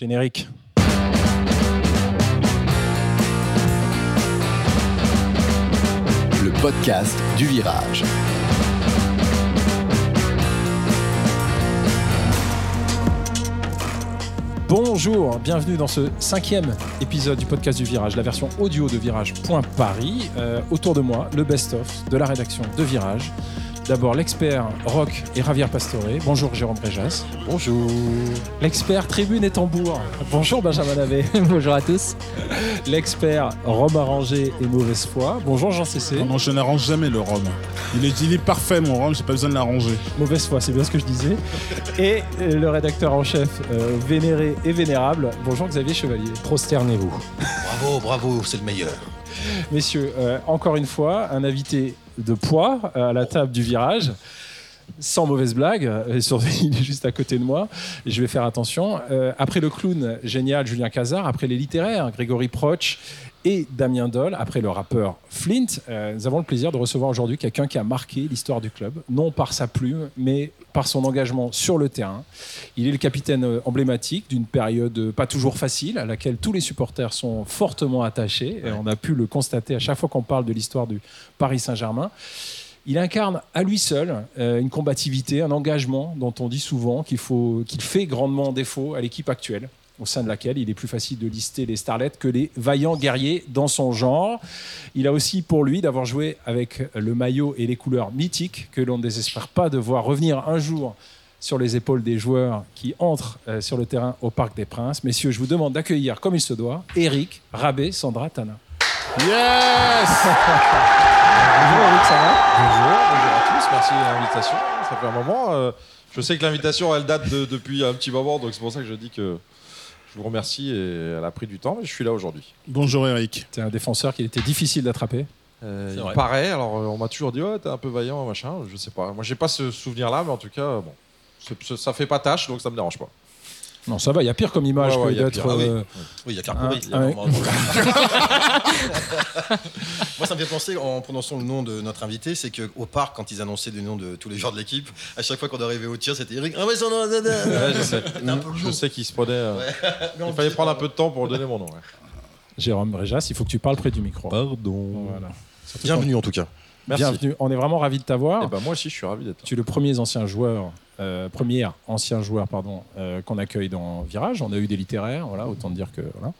Générique. Le podcast du virage. Bonjour, bienvenue dans ce cinquième épisode du podcast du Virage, la version audio de Virage.paris. Euh, autour de moi, le best-of de la rédaction de Virage. D'abord l'expert rock et Javier Pastore. Bonjour Jérôme Réjas. Bonjour. L'expert tribune et tambour. Bonjour Benjamin Lavé. Bonjour à tous. L'expert rhum arrangé et mauvaise foi. Bonjour Jean Cessé. Non, non, je n'arrange jamais le rhum. Il est, il est parfait mon rhum, j'ai pas besoin de l'arranger. Mauvaise foi, c'est bien ce que je disais. Et euh, le rédacteur en chef euh, vénéré et vénérable. Bonjour Xavier Chevalier. Prosternez-vous. Bravo, bravo, c'est le meilleur. Messieurs, euh, encore une fois, un invité de poids euh, à la table du virage. Sans mauvaise blague, euh, et il est juste à côté de moi, et je vais faire attention. Euh, après le clown génial Julien Cazard, après les littéraires Grégory Proch et Damien Doll, après le rappeur Flint, euh, nous avons le plaisir de recevoir aujourd'hui quelqu'un qui a marqué l'histoire du club, non par sa plume, mais par son engagement sur le terrain. Il est le capitaine euh, emblématique d'une période euh, pas toujours facile, à laquelle tous les supporters sont fortement attachés. Et on a pu le constater à chaque fois qu'on parle de l'histoire du Paris Saint-Germain. Il incarne à lui seul euh, une combativité, un engagement dont on dit souvent qu'il faut, qu'il fait grandement défaut à l'équipe actuelle, au sein de laquelle il est plus facile de lister les starlets que les vaillants guerriers dans son genre. Il a aussi pour lui d'avoir joué avec le maillot et les couleurs mythiques que l'on ne désespère pas de voir revenir un jour sur les épaules des joueurs qui entrent euh, sur le terrain au Parc des Princes. Messieurs, je vous demande d'accueillir comme il se doit Eric, Rabé, Sandra, Tana. Yes Bonjour Eric, ça va? Bonjour, bonjour à tous, merci de l'invitation. Ça fait un moment. euh, je sais que l'invitation, elle date de- depuis un petit moment, donc c'est pour ça que je dis que je vous remercie et elle a pris du temps, mais je suis là aujourd'hui. Bonjour Eric. C'est un défenseur qu'il était difficile d'attraper. Euh, il vrai. paraît, alors euh, on m'a toujours dit, ouais, t'es un peu vaillant, machin, je sais pas. Moi, j'ai pas ce souvenir-là, mais en tout cas, bon, ça fait pas tâche, donc ça me dérange pas. Non, ça va, il y a pire comme image Ouais, ouais, que d'être. Ah oui. euh, Oui, il y a un- vraiment- Moi, ça me fait penser, en prononçant le nom de notre invité, c'est qu'au parc, quand ils annonçaient le nom de tous les joueurs de l'équipe, à chaque fois qu'on arrivait au tir, c'était Eric. Ah ouais, son nom, je sais. Je sais qu'il se prenait. euh, il fallait prendre un peu de temps pour donner mon nom. ouais. Jérôme Réjas, il faut que tu parles près du micro. Pardon. Voilà. Bienvenue en tout cas. Merci. Bienvenue. On est vraiment ravis de t'avoir. Et ben, moi aussi, je suis ravi d'être là. Tu es le premier ancien joueur, euh, premier ancien joueur pardon, euh, qu'on accueille dans Virage. On a eu des littéraires, voilà, autant dire que voilà.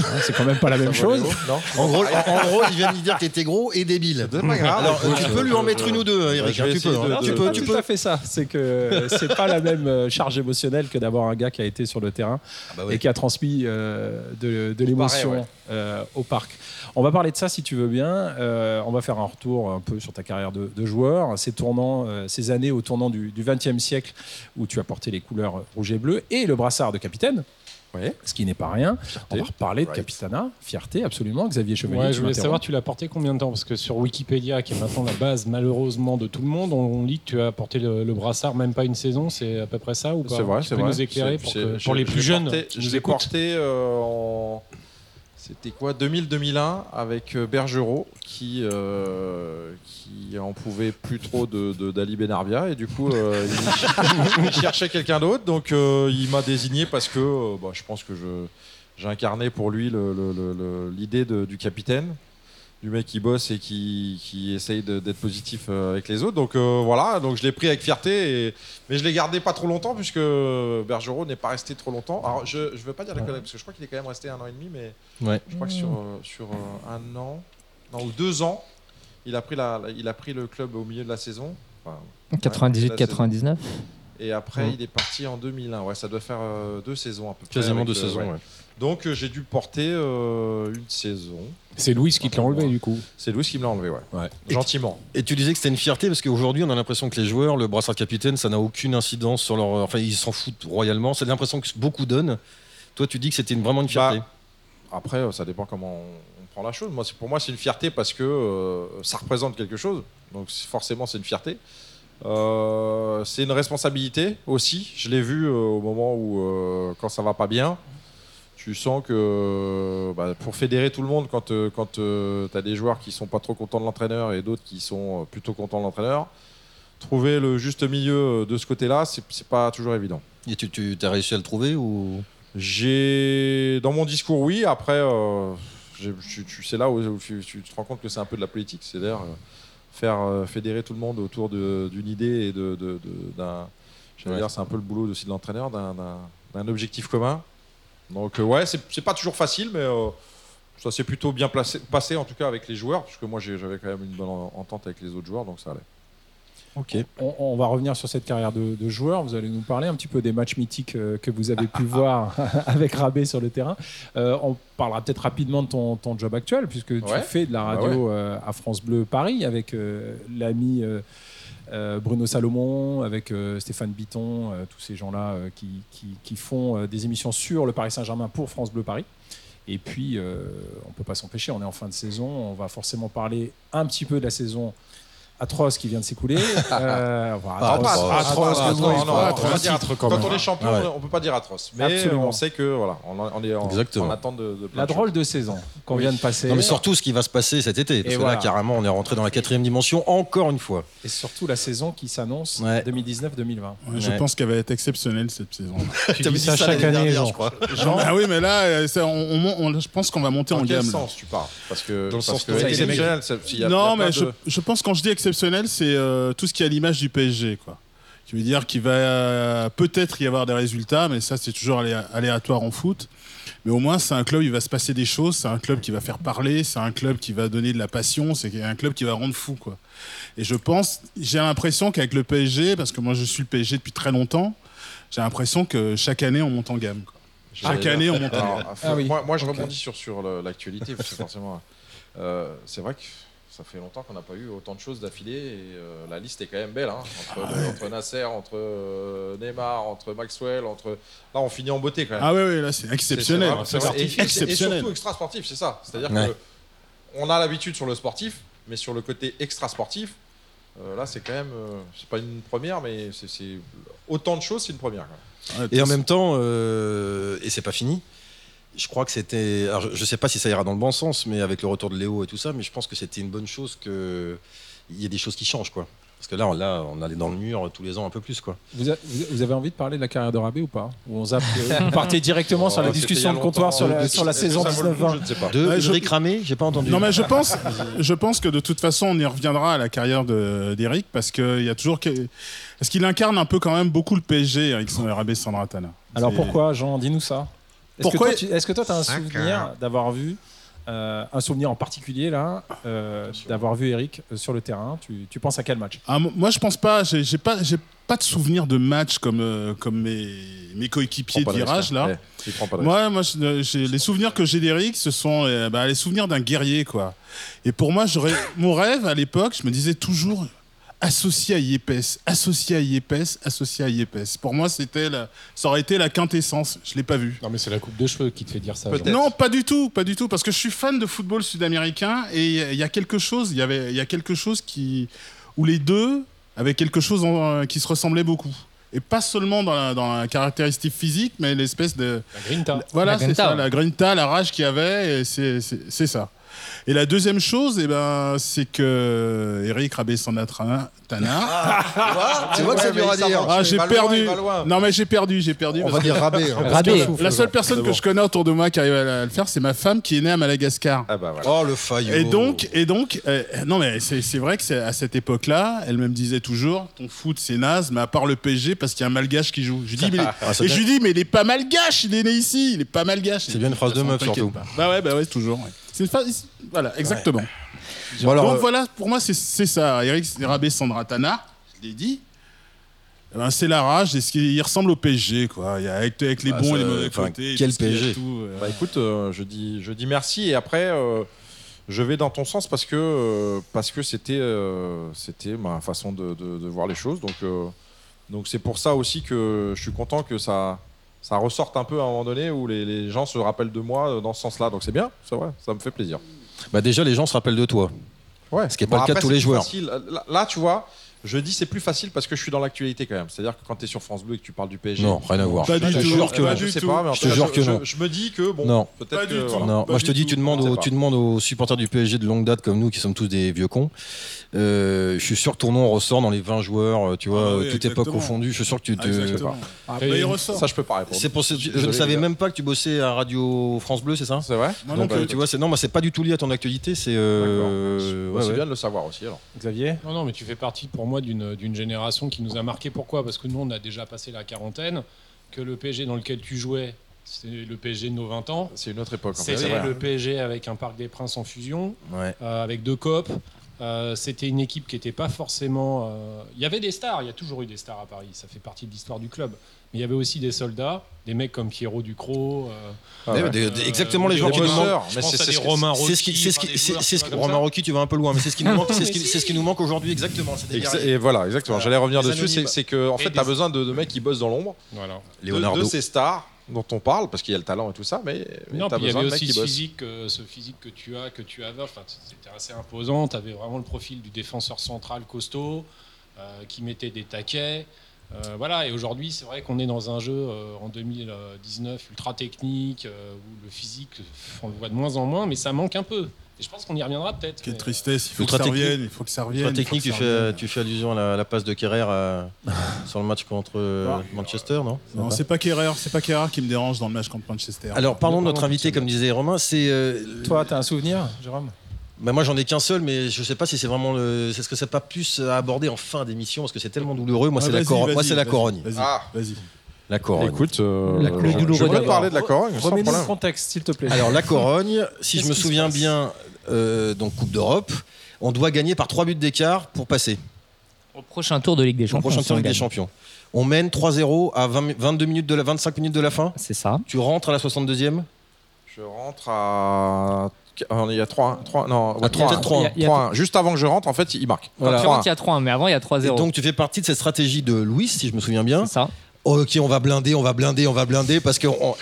Hein, c'est quand même pas la même chose. Non En gros, en, en gros, il vient de lui dire que t'étais gros et débile. C'est pas grave. Alors, écoute, tu peux lui en mettre une ou deux, Eric. je hein, tu peux. hein. de- Tu C'est peux, pas tu tout peux. à fait ça. C'est que c'est pas la même euh, charge émotionnelle que d'avoir un gars qui a été sur le terrain Ah bah ouais. et qui a transmis euh, de, de l'émotion ouais. euh, au parc. On va parler de ça si tu veux bien. Euh, on va faire un retour un peu sur ta carrière de, de joueur, ces tournants, euh, ces années au tournant du XXe siècle où tu as porté les couleurs rouge et bleu et le brassard de capitaine. Ce qui n'est pas rien. On va reparler de Right. capitana, fierté absolument. Xavier Chevalier. Ouais, je voulais savoir, tu l'as porté combien de temps? Parce que sur Wikipédia, qui est maintenant la base malheureusement de tout le monde, on lit que tu as porté le, le brassard même pas une saison. C'est à peu près ça ou pas? C'est vrai, Tu c'est peux vrai. nous éclairer pour, que- les plus jeunes porté- Je nous l'ai porté euh, en. C'était quoi 2000-2001 avec euh, Bergerot qui, euh, qui en pouvait plus trop de, d'Ali Benarbia et du coup euh, il, cherchait quelqu'un d'autre. Donc il m'a désigné parce que bah, je pense que je, j'ai incarné pour lui l'idée du capitaine du mec qui bosse et qui, qui essaye d'être positif euh, avec les autres. Donc euh, voilà, donc je l'ai pris avec fierté, et... mais je l'ai gardé pas trop longtemps puisque Bergerot n'est pas resté trop longtemps. Alors je ne veux pas dire la connerie parce que je crois qu'il est quand même resté un an et demi, mais Ouais. je crois que sur, euh, sur un an, non, ou deux ans, il a, pris la, il a pris le club au milieu de la saison. Enfin, ouais, la saison. 98-99 Et après, Mhm. il est parti en 2001. Ouais, ça doit faire euh, deux saisons à peu près. Quasiment deux le- saisons. ouais. ouais. Donc euh, j'ai dû porter euh, une saison. C'est Louis qui te l'a enlevé du coup. C'est Louis qui me l'a enlevé, ouais. Ouais. Gentiment. Et tu disais que c'était une fierté parce qu'aujourd'hui, on a l'impression que les joueurs, le brassard de capitaine, ça n'a aucune incidence sur leur. Enfin, ils s'en foutent royalement. C'est l'impression que beaucoup donnent. Toi, tu dis que c'était vraiment une fierté. Bah, Après, euh, ça dépend comment on, prend la chose. Moi, pour moi, c'est une fierté parce que euh, ça représente quelque chose. Donc, forcément, c'est une fierté. Euh, c'est une responsabilité aussi. Je l'ai vu euh, au moment où, euh, quand ça va pas bien, tu sens que bah, pour fédérer tout le monde, quand, quand tu as des joueurs qui sont pas trop contents de l'entraîneur et d'autres qui sont plutôt contents de l'entraîneur, trouver le juste milieu de ce côté-là, c'est pas toujours évident. Et tu, tu as réussi à le trouver ou? J'ai dans mon discours oui. Après, c'est là où, tu, tu te rends compte que c'est un peu de la politique, c'est-à-dire faire euh, fédérer tout le monde autour d'une idée et de, de- de- d'un. Ouais. c'est un peu le boulot aussi de l'entraîneur, d'un, d'un- d'un objectif commun. Donc euh, ouais, c'est, pas toujours facile, mais euh, ça s'est plutôt bien placé, passé en tout cas avec les joueurs, parce que moi j'avais quand même une bonne en- entente avec les autres joueurs, donc ça allait. Ok. On, on va revenir sur cette carrière de, de joueur. Vous allez nous parler un petit peu des matchs mythiques euh, que vous avez pu voir avec Rabé sur le terrain. Euh, on parlera peut-être rapidement de ton, ton job actuel, puisque tu fais de la Bah radio euh, à France Bleu Paris avec euh, l'ami euh, Bruno Salomon, avec Stéphane Biton, euh, tous ces gens-là qui, qui- qui font des émissions sur le Paris Saint-Germain pour France Bleu Paris. Et puis, on ne peut pas s'empêcher, on est en fin de saison, on va forcément parler un petit peu de la saison atroce qui vient de s'écouler. Euh, enfin, atroce, atroce, atroce, atroce, non, non, on va dire- titre quand même. on est champion, Ouais. on peut pas dire atroce, mais Absolument. on sait que voilà, on, on est en, Exactement. en attente de, de plein La de drôle de saison qu'on vient de passer. Non, mais surtout ce qui va se passer cet été. Parce Et que voilà. là, carrément, on est rentré dans la quatrième dimension encore une fois. Et surtout la saison qui s'annonce Ouais. 2019-2020. Ouais, Je pense qu'elle va être exceptionnelle cette saison. Tu dis ça ça chaque année, Jean. je crois. Ah oui, mais là, euh, je pense qu'on va monter en Dans quel gamme. sens tu parles? Parce que, Dans le sens exceptionnel, non, mais je, pense quand je dis exceptionnel, c'est euh, tout ce qui est à l'image du PSG, quoi. Qui veut dire qu'il va euh, peut-être y avoir des résultats, mais ça c'est toujours alé- aléatoire en foot. Mais au moins c'est un club, il va se passer des choses, c'est un club qui va faire parler, c'est un club qui va donner de la passion, c'est un club qui va rendre fou, quoi. Et je pense, j'ai l'impression qu'avec le PSG, parce que moi je suis le PSG depuis très longtemps, j'ai l'impression que chaque année on monte en gamme. quoi. Chaque année on monte en Alors, gamme. Ah oui. Moi, moi, je rebondis sur, l'actualité, parce que forcément, euh, c'est vrai que ça fait longtemps qu'on n'a pas eu autant de choses d'affilée, et euh, la liste est quand même belle, hein, entre, Ah entre Nasser, entre euh, Neymar, entre Maxwell, entre... Là, on finit en beauté quand même. Ah ouais, ouais, là c'est exceptionnel. C'est-. Et- et- Exceptionnel. Et surtout extra sportif, c'est ça. C'est-à-dire Ouais. que on a l'habitude sur le sportif, mais sur le côté extra sportif, euh, là, c'est quand même, euh, c'est pas une première, mais c'est- autant de choses, c'est une première. quand même. Ouais, Et en même temps, euh, et c'est pas fini. Je crois que c'était. Alors, je, je sais pas si ça ira dans le bon sens, mais avec le retour de Léo et tout ça, mais je pense que c'était une bonne chose que il y ait des choses qui changent, quoi. Parce que là, on, là, on allait dans le mur tous les ans un peu plus, quoi. Vous, a- vous- vous avez envie de parler de la carrière de Rabé ou pas? Ou on zappe, vous partez directement sur la Oh, discussion de comptoir sur la, sur saison ça vaut le coup? 19-20 Je ne sais pas. De Ouais, je- Rick Ramé, j'ai pas entendu. Non mais je pense, je pense que de toute façon on y reviendra à la carrière de- d'Eric parce qu'il y a toujours que- parce qu'il incarne un peu quand même beaucoup le PSG avec son RAB Sandratana. Alors pourquoi, Jean? Dis-nous ça. Est-ce Pourquoi- que toi, tu est-ce que toi, tu as un souvenir d'avoir vu, euh, un souvenir en particulier là, euh, d'avoir vu Eric euh, sur le terrain? Tu, tu penses à quel match? Ah, mo- moi je pense pas, j'ai j'ai pas, j'ai pas de souvenir de match comme euh, comme mes, mes coéquipiers de virage là. hein. Eh, pas. Moi, moi je- j'ai- les souvenirs que j'ai d'Eric, ce sont euh, bah, les souvenirs d'un guerrier quoi. Et pour moi, j'aurais mon rêve à l'époque, je me disais toujours associé à Yepes, associé à Yepes, associé à Yepes. Pour moi, c'était la- ça aurait été la quintessence. Je l'ai pas vu. Non, mais c'est la coupe de cheveux qui te fait dire ça. Non, pas du tout, pas du tout, parce que je suis fan de football sud-américain et il y a quelque chose, il y avait, il y a quelque chose qui, où les deux avaient quelque chose en- qui se ressemblait beaucoup. Et pas seulement dans la, dans la caractéristique physique, mais l'espèce de, La Grinta. voilà, La c'est ça, la grinta, la rage qu'il y avait, c'est ça. Et la deuxième chose, eh ben, c'est que Eric Rabé-Sanatana, tu vois que c'est Ouais, dur mais à ça dire. ah, j'ai perdu. loin. Non, mais j'ai perdu, j'ai perdu. On parce va dire Rabé. hein. Rabé. La seule personne C'est que je connais autour de moi qui arrive à le faire, c'est ma femme qui est née à Madagascar. Ah bah voilà. Oh, le faillot. Et donc, et donc euh, non mais c'est c'est vrai que c'est à cette époque-là, elle me disait toujours, ton foot c'est naze, mais à part le PSG parce qu'il y a un malgache qui joue. Je dis, mais, Ah, et je lui dis, mais il est pas malgache, il est né ici, il est pas malgache. C'est bien une phrase de meuf, surtout. pas. Bah ouais, bah ouais, toujours. ouais. C'est voilà, exactement. Bon, alors, donc euh, voilà, pour moi c'est ça. Eric Rabé Sandratana, je l'ai dit. Eh ben, c'est la rage, et ce qui il ressemble au PSG, quoi. Il y a avec, avec les bons et les mauvais côtés. quel PSG? tout, euh, Bah écoute, euh, je, dis, je dis merci et après euh, je vais dans ton sens parce que euh, parce que c'était euh, c'était ma façon de, de- de voir les choses. Donc euh, donc c'est pour ça aussi que je suis content que ça ça ressorte un peu à un moment donné où les, les gens se rappellent de moi euh, dans ce sens-là. Donc c'est bien, c'est vrai, ça me fait plaisir. bah, déjà, les gens se rappellent de toi. Ouais. Ce qui est pas le cas de tous les joueurs. Là, tu vois, Je dis c'est plus facile parce que je suis dans l'actualité quand même. C'est-à-dire que quand tu es sur France Bleu et que tu parles du PSG. Non, rien à voir. Pas je du te tout. jure que pas je sais pas, mais en Je te cas, jure que je, non. je me dis que bon, Non. peut-être Pas que du tout. voilà. Non, Pas moi je te dis, tu demandes, Je aux, tu demandes aux supporters du PSG de longue date comme nous qui sommes tous des vieux cons. Euh, je suis sûr que ton nom ressort dans les 20 joueurs, euh, tu vois, Ah oui, toute époque confondue. Je suis sûr que tu Ah, te. Exactement. Après, Bah, il ressort. Ça je peux pas répondre. pour ce- je Désolé, ne savais même pas que tu bossais à Radio France Bleu, c'est ça? C'est vrai? Moi Donc, non euh, tu vois, c'est non, moi c'est pas du tout lié à ton actualité, c'est. euh, ouais, C'est ouais. bien de le savoir aussi alors. Xavier? Non, non, mais tu fais partie pour moi d'une génération qui nous a marqué. Pourquoi? Parce que nous, on a déjà passé la quarantaine, que le PSG dans lequel tu jouais, c'est le PSG de nos 20 ans. C'est une autre époque. C'était le PSG avec un Parc des Princes en fusion, Ouais. euh, avec deux copes. Euh, C'était une équipe qui n'était pas forcément. euh, Il y avait des stars, il y a toujours eu des stars à Paris, ça fait partie de l'histoire du club. Mais il y avait aussi des soldats, des mecs comme Pierrot Ducrot. euh, Ah Ouais, ouais. des- des- euh, exactement les joueurs qui nous manquent. C'est- Romain ce qui, ce qui, ce qui- comme Romain. Rocky, tu vas un peu loin, mais c'est ce qui nous manque, c'est ce qui, c'est ce qui nous manque aujourd'hui exactement. Exa- Et voilà, exactement. J'allais revenir dessus. C'est que en fait, tu as besoin de, de mecs qui bossent dans l'ombre, Voilà. de ces stars dont on parle, parce qu'il y a le talent et tout ça, mais, mais Non, t'as puis il y besoin avait de aussi ce physique, euh, ce physique que tu as, que tu avais. Enfin, c'était assez imposant. Tu avais vraiment le profil du défenseur central costaud euh, qui mettait des taquets. Euh, voilà. Et aujourd'hui, c'est vrai qu'on est dans un jeu en 2019 ultra technique où le physique, on le voit de moins en moins, mais ça manque un peu. Et je pense qu'on y reviendra peut-être. Quelle mais, tristesse, il faut que Ultra ça technique. revienne, il faut que ça revienne. Technique, que tu ça fais, revienne. tu fais allusion à la, la passe de Kerrer euh, sur le match contre euh, Ah. Manchester, non? Non, c'est pas Kerrer, c'est pas Kerrer qui me dérange dans le match contre Manchester. Alors, parlons de notre Pardon, invité, comme disait Romain. C'est euh, Toi, t'as un souvenir, Jérôme? Bah, moi, j'en ai qu'un seul, mais je sais pas si c'est vraiment le. C'est ce que c'est pas plus à aborder en fin d'émission, parce que c'est tellement douloureux. Moi, Ah, c'est la, moi, c'est la corogne. Vas-y, Ah. vas-y. La corogne. Écoute, euh, La- je- je parler de la Corogne Remets-nous le contexte, s'il te plaît. Alors, la Corogne, si je me souviens bien, euh, donc Coupe d'Europe, on doit gagner par 3 buts d'écart pour passer Au prochain tour de Ligue des au Champions. prochain si tour on de Ligue des gagne. Champions. On mène 3-0 à 20 22 minutes de la, 25 minutes de la fin. C'est ça. Tu rentres à la 62e Je rentre à. ah, Il y a 3 3 non, À 3, 3 3, Il y a- il y a- 3 Juste avant que je rentre, en fait, il marque. Quand Voilà. tu rentres, il y a 3 mais avant, il y a Et 3-0. donc tu fais partie de cette stratégie de Louis, si je me souviens bien. C'est ça. Ok, on va blinder, on va blinder, on va blinder, parce que on-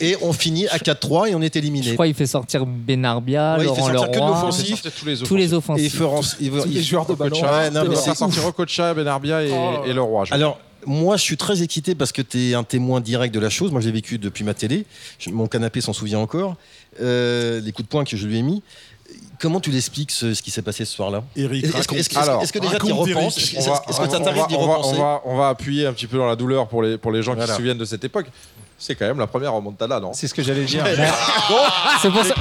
et on finit à 4-3 et on est Je éliminé. crois qu'il fait sortir Benarbia, Ouais, il fait Laurent sortir que de l'offensif. Tous les tous les Et il offensifs. fait ren- il veut- Tous les il- joueurs de ballon. Ouais, non, mais il c'est va sortir Okocha, Benarbia et, Oh. et Leroy. je Alors, moi, je suis très excité parce que tu es un témoin direct de la chose. Moi, je l'ai vécu depuis ma télé. Je- mon canapé s'en souvient encore. Euh, les coups de poing que je lui ai mis. Comment tu l'expliques ce, ce qui s'est passé ce soir-là Eric, Est-ce que, raconte. est-ce que- Alors, est-ce que déjà tu y repenses. Est-ce On va- est-ce que ça t'arrive d'y repenser on va, on va appuyer un petit peu dans la douleur pour les, pour les gens qui se souviennent de cette époque. C'est quand même la première remontada, non C'est ce que j'allais dire. C'est pour ça,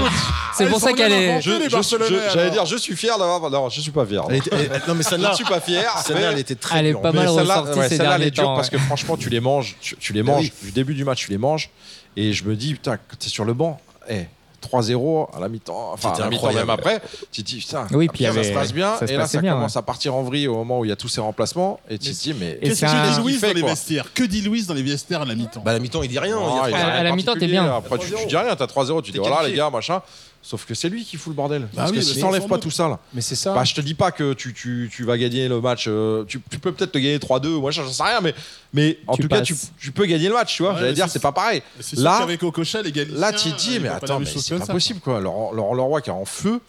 c'est pour ils ça sont qu'elle est. Je- je- je- J'allais dire, je suis fier d'avoir. Non, je suis pas fier. non. Elle était- elle- non, mais Je celle-là, ne suis pas fier. celle-là, elle était très Elle est pas Mais mal celle-là, ressortie ouais, ces derniers est dure temps. parce que franchement, tu les manges, tu, tu les manges oui. du début du match, tu les manges, et je me dis putain, quand t'es sur le banc, eh, 3-0 à la mi-temps, enfin à la mi-temps même après, tu te dis putain, Oui, puis ça se passe bien, ça se et là ça bien, commence à partir en vrille au moment où il y a tous ces remplacements, et tu te dis mais Qu'est-ce que dit Louis dans les vestiaires? Que dit Louis dans les vestiaires à la mi-temps? Bah, à la mi-temps, il dit rien. Non, il y a il trois- y a À- rien à la mi-temps, t'es bien. Après, tu, tu dis rien, t'as 3-0, tu dis voilà les gars, machin. Sauf que c'est lui qui fout le bordel. Parce oui, que si t'enlèves pas tout ça, là, Mais c'est ça. bah, je te dis pas que tu, tu, tu vas gagner le match. euh, tu, tu peux peut-être te gagner 3-2 ou machin, j'en sais rien, mais, mais en tout cas, tu, peux gagner le match, tu vois. Ouais, J'allais dire, c'est- pas pareil. Là- qu'avec Okocha, les Là, tu dis, mais attends, mais c'est pas ça. possible, quoi. Laurent, Leroy qui est en feu.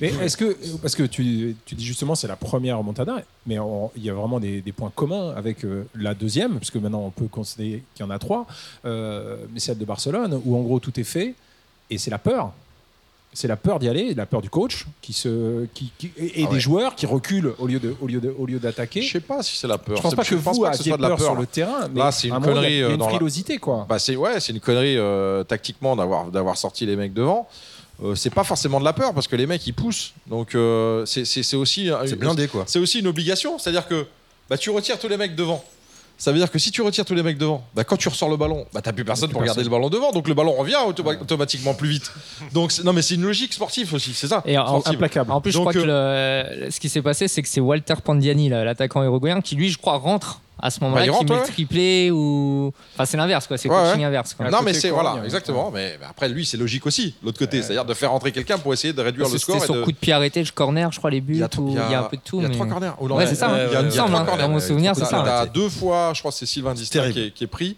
Mais est-ce que, parce que tu, tu dis justement c'est la première remontada, mais il y a vraiment des, des points communs avec euh, la deuxième, parce que maintenant on peut considérer qu'il y en a trois, euh, mais celle de Barcelone, où en gros tout est fait, et c'est la peur. C'est la peur d'y aller, la peur du coach, qui se, qui, qui- et, et Ah des joueurs qui reculent au lieu de, au lieu de, au lieu d'attaquer. Je sais pas si c'est la peur. Je pense C'est- pas que pense vous pas ce aviez soit de la peur, peur. sur le terrain, mais Là, c'est une connerie, Il y a euh, une la- frilosité, quoi. Bah c'est ouais, c'est une connerie euh, tactiquement d'avoir d'avoir sorti les mecs devant. Euh, c'est pas forcément de la peur parce que les mecs ils poussent. Donc euh, c'est- c'est c'est aussi C'est blindé, quoi. c'est aussi une obligation. C'est-à-dire que bah, tu retires tous les mecs devant. Ça veut dire que si tu retires tous les mecs devant, bah, quand tu ressors le ballon, bah, t'as plus personne pour garder le ballon devant, donc le ballon revient automa- automatiquement plus vite. Donc c'est- non mais c'est une logique sportive aussi, c'est ça. Et Sportive. Implacable. en plus, je crois que le- ce qui s'est passé, c'est que c'est Walter Pandiani, l'attaquant uruguayen, qui lui, je crois, rentre à ce moment-là, Bah, il qui met ouais. le triplé ou. Enfin, c'est l'inverse, quoi. C'est Ouais, coaching ouais. inverse. Quoi. Non mais c'est voilà hein. exactement. Mais, mais après lui c'est logique aussi l'autre côté, c'est-à-dire de faire rentrer quelqu'un pour essayer de réduire le C'était score. et sur de- coup de pied arrêté, le corner, je crois, les buts, Il y a, ou- il y a, un peu de tout. Il y a mais- trois corners. Oh, Ouais, c'est ça, hein. Il y a, Il il y a me trois semble, corners. dans mon souvenir, c'est ça. T'as deux fois, je crois c'est Sylvain Distin qui est pris.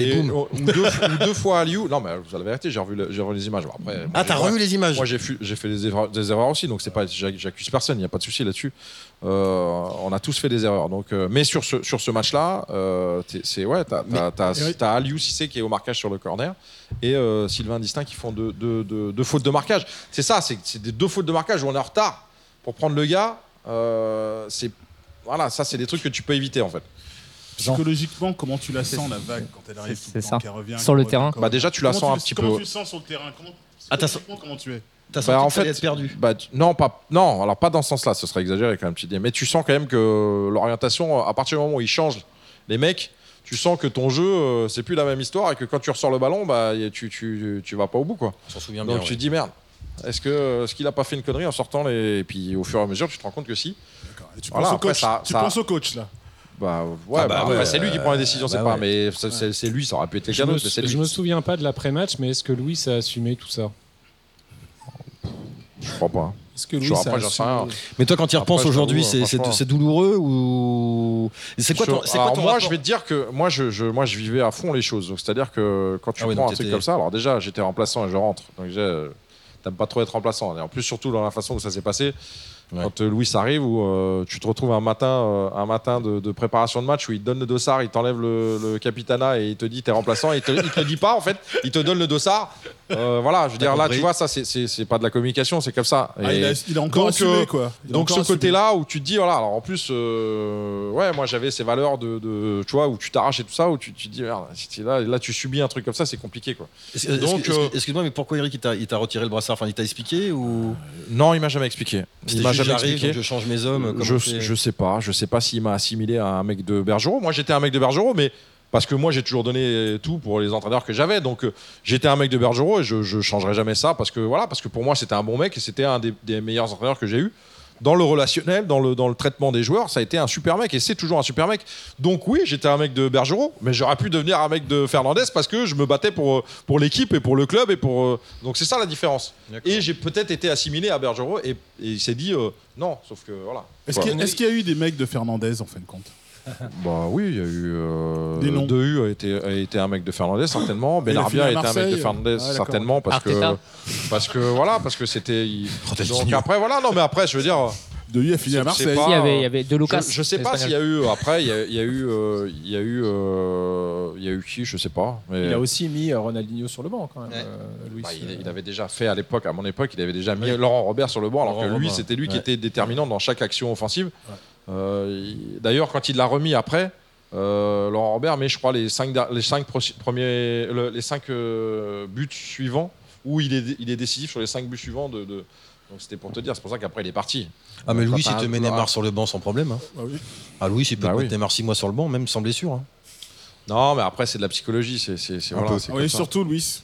Et- ou, deux, ou deux fois à Liu. Non, mais vous avez vérité, j'ai revu, le- j'ai revu les images. Après, Ah, t'as revu les images Moi, j'ai fait des erreurs, des erreurs aussi, donc c'est pas, j'ac- j'accuse personne, il n'y a pas de souci là-dessus. Euh, on a tous fait des erreurs. Donc, euh, mais sur ce, sur ce match-là, euh, c'est ouais, t'as Aliou Cissé qui est au marquage sur le corner et euh, Sylvain Distin qui font deux, deux- deux- deux fautes de marquage. C'est ça, c'est des deux fautes de marquage où on est en retard pour prendre le gars. C'est voilà, ça c'est des trucs que tu peux éviter en fait. Psychologiquement, comment tu la sens la vague quand elle arrive c'est- ça. qu'elle revient Sur le terrain. Bah déjà tu la Comment sens un tu- petit comment peu. tu le sens sur le terrain comment, Ah, comment tu es T'as Bah, senti en que ça fait, être perdu. Bah, tu- non, pas, non, alors pas dans ce sens-là, ce serait exagéré quand même, tu dis. Mais tu sens quand même que l'orientation, à partir du moment où ils changent les mecs, tu sens que ton jeu, euh, c'est plus la même histoire et que quand tu ressors le ballon, bah, tu, tu, tu vas pas au bout, quoi. On s'en souvient Donc bien. tu ouais. te dis merde. Est-ce que est-ce qu'il a pas fait une connerie en sortant les et puis au fur et à mesure tu te rends compte que si D'accord. Et tu Voilà, penses au après, coach ça- tu ça- penses au coach là bah ouais, Ah bah bah, après, c'est lui qui prend les décisions c'est bah pas ouais. mais c'est- c'est c'est lui ça aurait pu être Je quelqu'un me, d'autre mais c'est je me souviens pas de l'après-match, mais est-ce que Louis a assumé tout ça? Je crois pas Est-ce que Louis, après, j'en sais rien. mais Mais toi, quand tu y Après, repenses je aujourd'hui, t'avoue, c'est c'est- franchement. c'est douloureux ou. C'est quoi Je- ton, c'est quoi alors ton moi, rapport je vais te dire que moi, je, je- moi, je vivais à fond les choses. Donc, C'est-à-dire que quand tu Ah oui, prends donc un truc t'étais- comme ça, alors déjà, j'étais remplaçant et je rentre. Donc déjà, euh, t'aimes pas trop être remplaçant. Et en plus, surtout dans la façon où ça s'est passé. Ouais. Quand euh, Louis arrive, où euh, tu te retrouves un matin, euh, un matin de, de préparation de match où il te donne le dossard, il t'enlève le, le capitana et il te dit t'es remplaçant. Et il te, il te le dit pas en fait, il te donne le dossard. Euh, voilà, je veux dire là, compris. tu vois, ça c'est- pas de la communication, c'est comme ça. Ah, Et- il, a, il a encore donc, assumé quoi Il donc ce côté-là où tu te dis voilà alors en plus euh, ouais moi j'avais ces valeurs de, de- tu vois où tu t'arraches et tout ça où tu, tu te dis merde là là tu subis un truc comme ça c'est compliqué quoi. Donc, Excuse-moi, mais pourquoi Eric il t'a il t'a retiré le brassard? Enfin, il t'a expliqué ou? Non il m'a jamais expliqué. Il m'a jamais expliqué. je change mes hommes. comment Je, je sais pas je sais pas s'il m'a assimilé à un mec de Bergerot. Moi j'étais un mec de Bergerot mais parce que moi j'ai toujours donné tout pour les entraîneurs que j'avais donc euh, j'étais un mec de Bergerot et je, je changerai jamais ça parce que voilà parce que pour moi c'était un bon mec et c'était un des, des meilleurs entraîneurs que j'ai eu dans le relationnel, dans le, dans le traitement des joueurs, ça a été un super mec et c'est toujours un super mec. Donc oui, j'étais un mec de Bergerot, mais j'aurais pu devenir un mec de Fernandez parce que je me battais pour, euh, pour l'équipe et pour le club et pour. euh, Donc c'est ça la différence. Et j'ai peut-être été assimilé à Bergerot et, et il s'est dit euh, non, sauf que voilà. Est-ce Voilà. qu'il y, a- est-ce qu'il y a eu des mecs de Fernandez en fin de compte? Bah oui, il y a eu. Euh, Des noms. Dehu a été, a été un mec de Fernandez certainement. Benarbia a été un mec de Marseille. Fernandez Ah, certainement parce que parce que voilà parce que c'était. Donc après voilà non mais après je veux dire. De lui a fini à Je sais Marseille. pas. Il y avait, il y avait De Lucas. Je, je sais pas s'il y a eu après il y a, il y a eu euh, il y a eu euh, il y a eu qui je sais pas mais Il a aussi mis euh, Ronaldinho sur le banc quand même. Ouais. euh, Louis. bah, il, il avait déjà fait à l'époque à mon époque il avait déjà mis Laurent Robert sur le banc alors Laurent que lui c'était lui qui était déterminant dans chaque action offensive Euh, d'ailleurs quand il l'a remis après euh, Laurent Robert mais je crois les cinq les premiers le- les cinq euh, buts suivants où il est il est décisif sur les cinq buts suivants de, de- donc c'était pour te dire c'est pour ça qu'après il est parti Ah, mais Louis, il te met Neymar sur le banc sans problème. hein. Ah oui. Ah, Louis, il peut Bah te oui. mettre Neymar 6 mois sur le banc, même sans blessure. hein. non mais après c'est de la psychologie c'est voilà Ah oui, surtout Louis.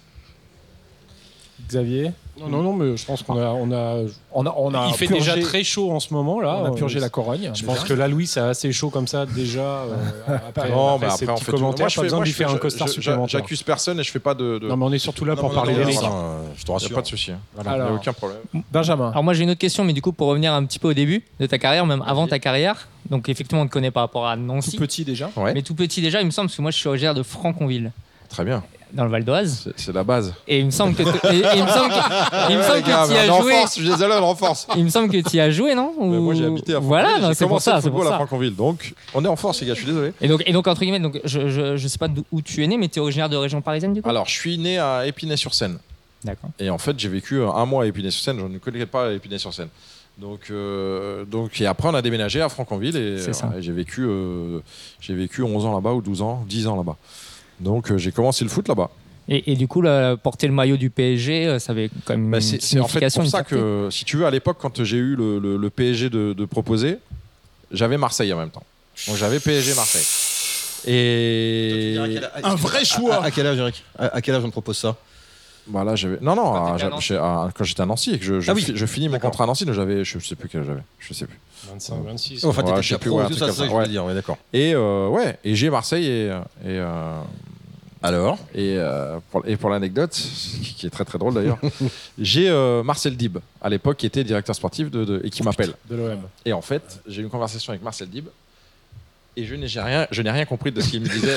Xavier, Non, non, non, mais je pense qu'on a, on a, on a, on a il fait purgé- déjà très chaud en ce moment là. On a purgé Euh, la corogne. Je pense que là, Louis, c'est assez chaud comme ça déjà. euh, après, non, après mais ces après, on fait tout. commentaires, Moi, je pas fais- besoin moi, de lui je faire fais- un costard je- supplémentaire. J'accuse personne et je fais pas de. de- Non, mais on est surtout là Non, pour parler non, non, euh, Je te Il n'y a rassure. pas de souci. hein. Il n'y a Alors, aucun problème. Benjamin. Alors moi j'ai une autre question, mais du coup pour revenir un petit peu au début de ta carrière, même avant ta carrière, donc effectivement on te connaît par rapport à tout Nancy, petit déjà. Ouais. mais tout petit déjà, il me semble, parce que moi je suis originaire de Franconville, Très bien. Dans le Val d'Oise, C'est- la base. et il me semble que t- et- et il me semble que, il me semble Les gars, que tu y as joué, je suis désolé, on renforce. il me semble que tu y as joué, non? Mais Ou- moi j'ai habité à Franconville. Voilà, c'est pour ça, le c'est pour football à ça. Franconville. Donc on est en force, les gars, je suis désolé. Et donc, et donc entre guillemets, donc je, je, je sais pas d'où tu es né, mais tu es originaire de région parisienne du coup? Alors je suis né à Épinay-sur-Seine. D'accord. Et en fait, j'ai vécu un mois à Épinay-sur-Seine. Je ne connaissais pas Épinay-sur-Seine. Donc, euh, donc, et après, on a déménagé à Franconville ça. et j'ai vécu, euh, j'ai vécu 11 ans là-bas ou 12 ans, 10 ans là-bas. Donc, euh, j'ai commencé le foot là-bas. Et, et du coup, là, porter le maillot du PSG, euh, ça avait quand même Bah, une c'est c'est en fait pour ça que, si tu veux, à l'époque, quand j'ai eu le, le- le PSG de, de proposer, j'avais Marseille en même temps. Donc, j'avais PSG Marseille. Et Un vrai choix. À, à quel âge, Eric? À, à quel âge on te propose ça? Bah là, j'avais. Non, non, Quand à- t'étais à j'a- Nancy. j'ai- à- quand j'étais à Nancy et que je, je, Ah oui. fi- je finis mon D'accord. contrat à Nancy, donc j'avais. Je sais plus quel j'avais. Je sais plus. 25, 26. Enfin, Ouais, t'étais je sais déjà plus, pro ouais, et un tout truc ça, comme ça que ça, je ouais. dire, ouais, d'accord. Et euh, ouais, et j'ai Marseille et. et euh, Alors Et, euh, pour, et pour l'anecdote, qui, qui est très très drôle d'ailleurs, j'ai euh, Marcel Dib, à l'époque, qui était directeur sportif de, de- et qui m'appelle. De l'OM. Et en fait, j'ai eu une conversation avec Marcel Dib. Et je n'ai rien, je n'ai rien compris de ce qu'il me disait.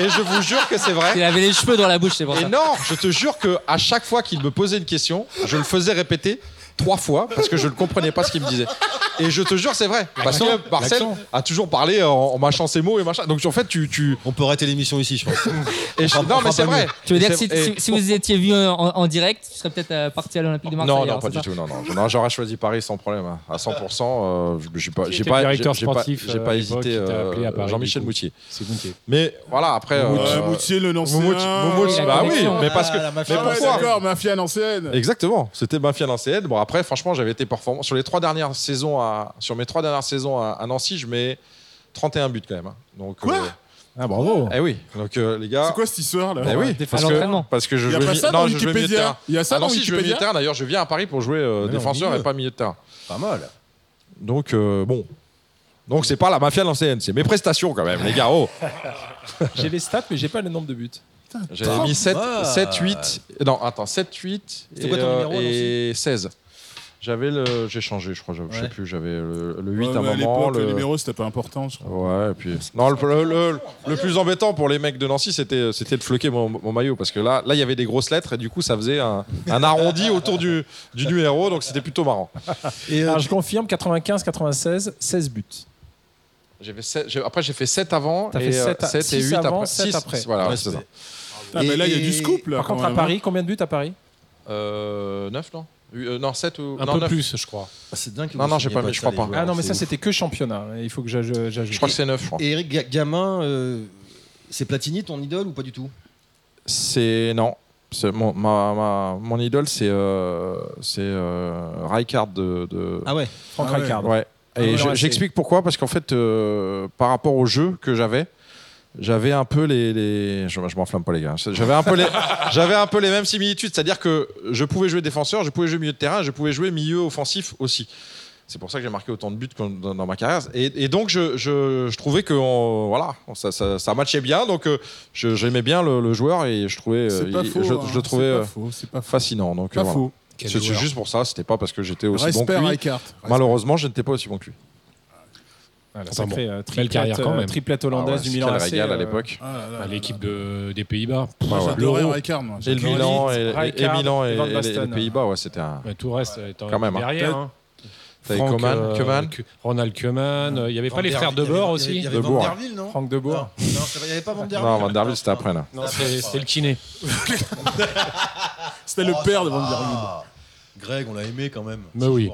et je vous jure que c'est vrai. Il avait les cheveux dans la bouche, c'est pour Et ça. non, je te jure que à chaque fois qu'il me posait une question, je le faisais répéter trois fois parce que je ne comprenais pas ce qu'il me disait. Et je te jure, c'est vrai. Parce que Marcel a toujours parlé en, en mâchant ses mots et machin. Donc en fait, tu. tu On peut arrêter l'émission ici, je pense. et je- fera- non, on mais c'est vrai. Tu veux dire que si, si- si vous étiez vu en, en direct, tu serais peut-être euh, parti à l'Olympique de Marseille Non, non, pas du ça tout. Non, non. Non, J'aurais choisi Paris sans problème, hein, à 100%. euh, je- j'ai pas, Qui j'ai pas, directeur j'ai- pas- sportif, j'ai euh, pas hésité. euh, Paris, Jean-Michel Moutier. C'est Moutier. Mais voilà, après. euh, Moutier, le Nancéen. Moutier, bah oui, mais parce que. Mais pourquoi d'accord, mafia l'ancienne. Exactement, c'était mafia l'ancienne. Bon après, franchement, j'avais été performant sur les trois dernières saisons à, sur mes trois dernières saisons à, à Nancy, je mets 31 buts quand même. hein. Donc Quoi euh, Ah, bravo. eh oui, donc euh, les gars. C'est quoi cette histoire là Eh oui, parce que, parce que je Il y a jouais mi- ça non, dans je jouais milieu de terrain. Il y a ça Ah non, si je jouais milieu de Wikipédia terrain. D'ailleurs, je viens à Paris pour jouer euh, défenseur milieu. et pas milieu de terrain. Pas mal. Donc euh, bon. Donc c'est pas la mafia l'ancienne, c'est mes prestations quand même, les gars. Oh, J'ai les stats, mais j'ai pas le nombre de buts. j'avais mis 7, Ah. 7, 8. Non, attends, 7, 8 C'était et, quoi ton euh, numéro, et 16. J'avais le. J'ai changé, je crois. Je sais plus. J'avais le, le 8 Ouais, à un moment. l'époque, le Le... numéro c'était pas important. je crois. Ouais, et puis. Non, le, le- le- le plus embêtant pour les mecs de Nancy, c'était, c'était de floquer mon, mon maillot. Parce que là, là, il y avait des grosses lettres et du coup, ça faisait un, un arrondi autour du, du numéro. Donc, c'était plutôt marrant. Et euh, Alors, je confirme 95, 96, 16 buts. J'ai fait sept- j'ai- après, j'ai fait 7 avant. T'as et, fait euh, sept à- sept et six 8 avant, après. sept Six, après. Voilà, Ouais, c'est ça. Ah, mais là, il y a du scoop là. Par contre, à Paris, combien de buts à Paris? Euh, 9, non? Euh, Non, 7 ou. Un non, peu 9. plus, je crois. Ah, c'est dingue. que Non, vous non, j'ai pas mis, de je crois pas. joueurs, Ah non, mais ça, c'était que championnat. Il faut que j'aj- j'ajoute. Je crois que c'est 9, je crois. Et Eric Ga- Gamin, euh, c'est Platini ton idole ou pas du tout? C'est. Non. Mon, ma, ma- mon idole, c'est euh, c'est euh, Rijkaard de, de, Ah ouais. Franck Ah ouais. Rijkaard. Ouais. Ah Et ouais, j'explique pourquoi, parce qu'en fait, euh, par rapport au jeu que j'avais, j'avais un peu les, les- je, je m'enflamme pas les gars, j'avais un peu les, j'avais un peu les mêmes similitudes, c'est-à-dire que je pouvais jouer défenseur, je pouvais jouer milieu de terrain, je pouvais jouer milieu offensif aussi. C'est pour ça que j'ai marqué autant de buts dans, dans ma carrière. Et, et donc, je, je- je trouvais que on- voilà, ça, ça, ça matchait bien. Donc, euh, je- j'aimais bien le, le joueur et je trouvais, euh, pas il- faux. je, hein, je le trouvais C'est euh, pas faux. C'est pas faux. fascinant. Donc, Pas voilà. faux. Quel C'est juste pour ça. C'était pas parce que j'étais aussi bon Respect que lui. Malheureusement, je n'étais pas aussi bon que lui. Voilà, Enfin sacré, euh, belle triplette, carrière quand euh, même. triplette Ah ouais, hollandaise du c'était Milan AC. à euh, l'époque. Ah là. L'équipe de- des Pays-Bas. L'Euro. Et le. Milan et, et- et Milan et, et les- Pays-Bas, ouais, c'était un. Mais tout le reste étant Quand même, hein. derrière. hein. Franck, Koeman, euh, Koeman. Ronald Koeman. euh, Il n'y avait pas les frères y aussi Il y avait non Franck de Boer. Non, il n'y avait pas Van der Non, Van der Wiel, c'était après, là. Non, c'est le kiné. C'était le père de Van der Wiel. Ah, Greg, on l'a aimé quand même. Mais oui.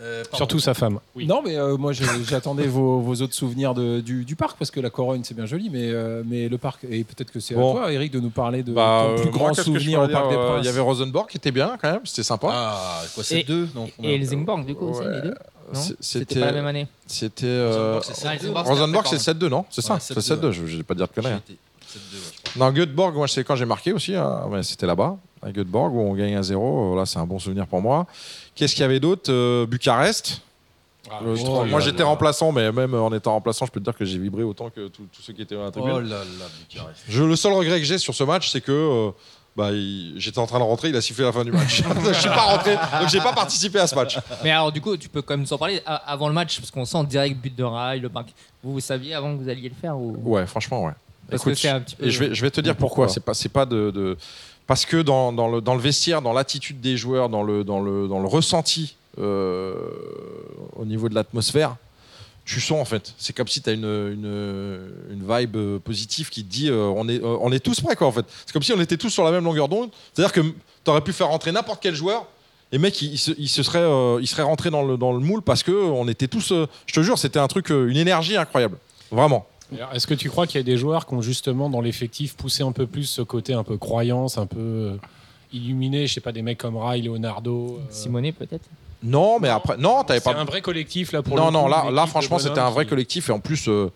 Euh. Surtout sa femme. Oui. Non, mais euh, moi j'attendais vos, vos autres souvenirs de- du, du parc parce que la Corogne c'est bien joli, mais, euh, mais le parc, et peut-être que c'est Bon. à toi, Eric, de nous parler de Bah, ton euh, plus moi, grand je souvenir au Parc dire, des euh, Princes. Il y avait Rosenborg qui était bien quand même, c'était sympa. Ah, quoi, c'est Et- deux donc, on a- Et Helsingborg, du coup, aussi, Ouais. les deux C'est- C'était pas la même année. C'était. euh, Rosenborg, c'est Ah, 7-2. Helsingborg, Rosenborg, c'était c'est 7-2, non C'est ça Ouais, C'est 7-2, 7-2, je je vais pas dire de conneries. hein. J'y étais. 7-2, je. Non, Göteborg, moi, c'est quand j'ai marqué aussi. hein. C'était là-bas, à Göteborg, où on gagne 1-0. Là, c'est un bon souvenir pour moi. Qu'est-ce qu'il y avait d'autre Euh, Bucarest. Ah, Le oh moi, j'étais remplaçant, mais même en étant remplaçant, je peux te dire que j'ai vibré autant que tous ceux qui étaient dans la tribune. Oh là là, Bucarest. Je, le seul regret que j'ai sur ce match, c'est que euh, bah, j'étais en train de rentrer, il a sifflé la fin du match. je suis pas rentré, donc j'ai pas participé à ce match. Mais alors, du coup, tu peux quand même nous en parler avant le match, parce qu'on sent direct but de rail, le parc. Vous, vous saviez avant que vous alliez le faire ou... Ouais, franchement, ouais. Parce Écoute, que c'est un petit peu. Et je vais, je vais te dire pourquoi. C'est pas, c'est pas de, de- parce que dans, dans le, dans le vestiaire, dans l'attitude des joueurs, dans le, dans le, dans le ressenti euh, au niveau de l'atmosphère, tu sens en fait. C'est comme si tu as une, une, une vibe euh, positive qui te dit euh, on, est, euh, on est tous prêts quoi en fait. C'est comme si on était tous sur la même longueur d'onde. C'est-à-dire que tu aurais pu faire rentrer n'importe quel joueur. Et mec, il, il se, il se serait, il serait rentré dans le, dans le moule parce que on était tous. je te jure, c'était un truc, une énergie incroyable. Vraiment. Est-ce que tu crois qu'il y a des joueurs qui ont justement dans l'effectif poussé un peu plus ce côté un peu croyance, un peu euh, illuminé Je sais pas, des mecs comme Rai, Leonardo. euh, Simonet, peut-être Non, mais après, non, t'avais C'est pas. un vrai collectif là pour non, le non, coup, là, là franchement, c'était un vrai collectif et en plus, euh,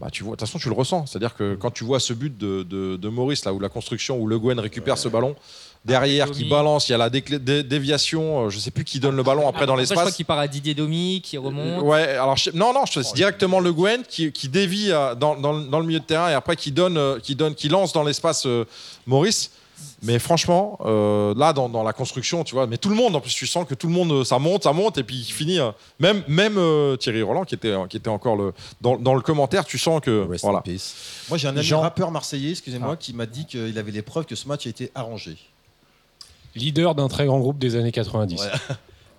bah, tu vois, de toute façon, tu le ressens. C'est-à-dire que quand tu vois ce but de, de, de Maurice, là où la construction, où Le Guen récupère ce ballon derrière, qui balance, il y a la dé- déviation, euh, je sais plus qui donne le ballon après dans je crois l'espace. qu'il part à Didier Domi, qui remonte. Ouais, alors je- non, non, je- c'est directement Le Guen qui, qui dévie euh, dans, dans, dans le milieu de terrain et après qui donne, euh, qui donne, qui lance dans l'espace euh, Maurice. Mais franchement, euh, là, dans, dans la construction, tu vois, mais tout le monde, en plus, tu sens que tout le monde, euh, ça monte, ça monte, et puis il finit. euh, même même euh, Thierry Roland, qui était, qui était encore le, dans, dans le commentaire, tu sens que. Rest in voilà. peace. Moi, j'ai un ami Jean- rappeur marseillais, excusez-moi, Ah. qui m'a dit qu'il avait les preuves que ce match a été arrangé. Leader d'un très grand groupe des années 90. Ouais.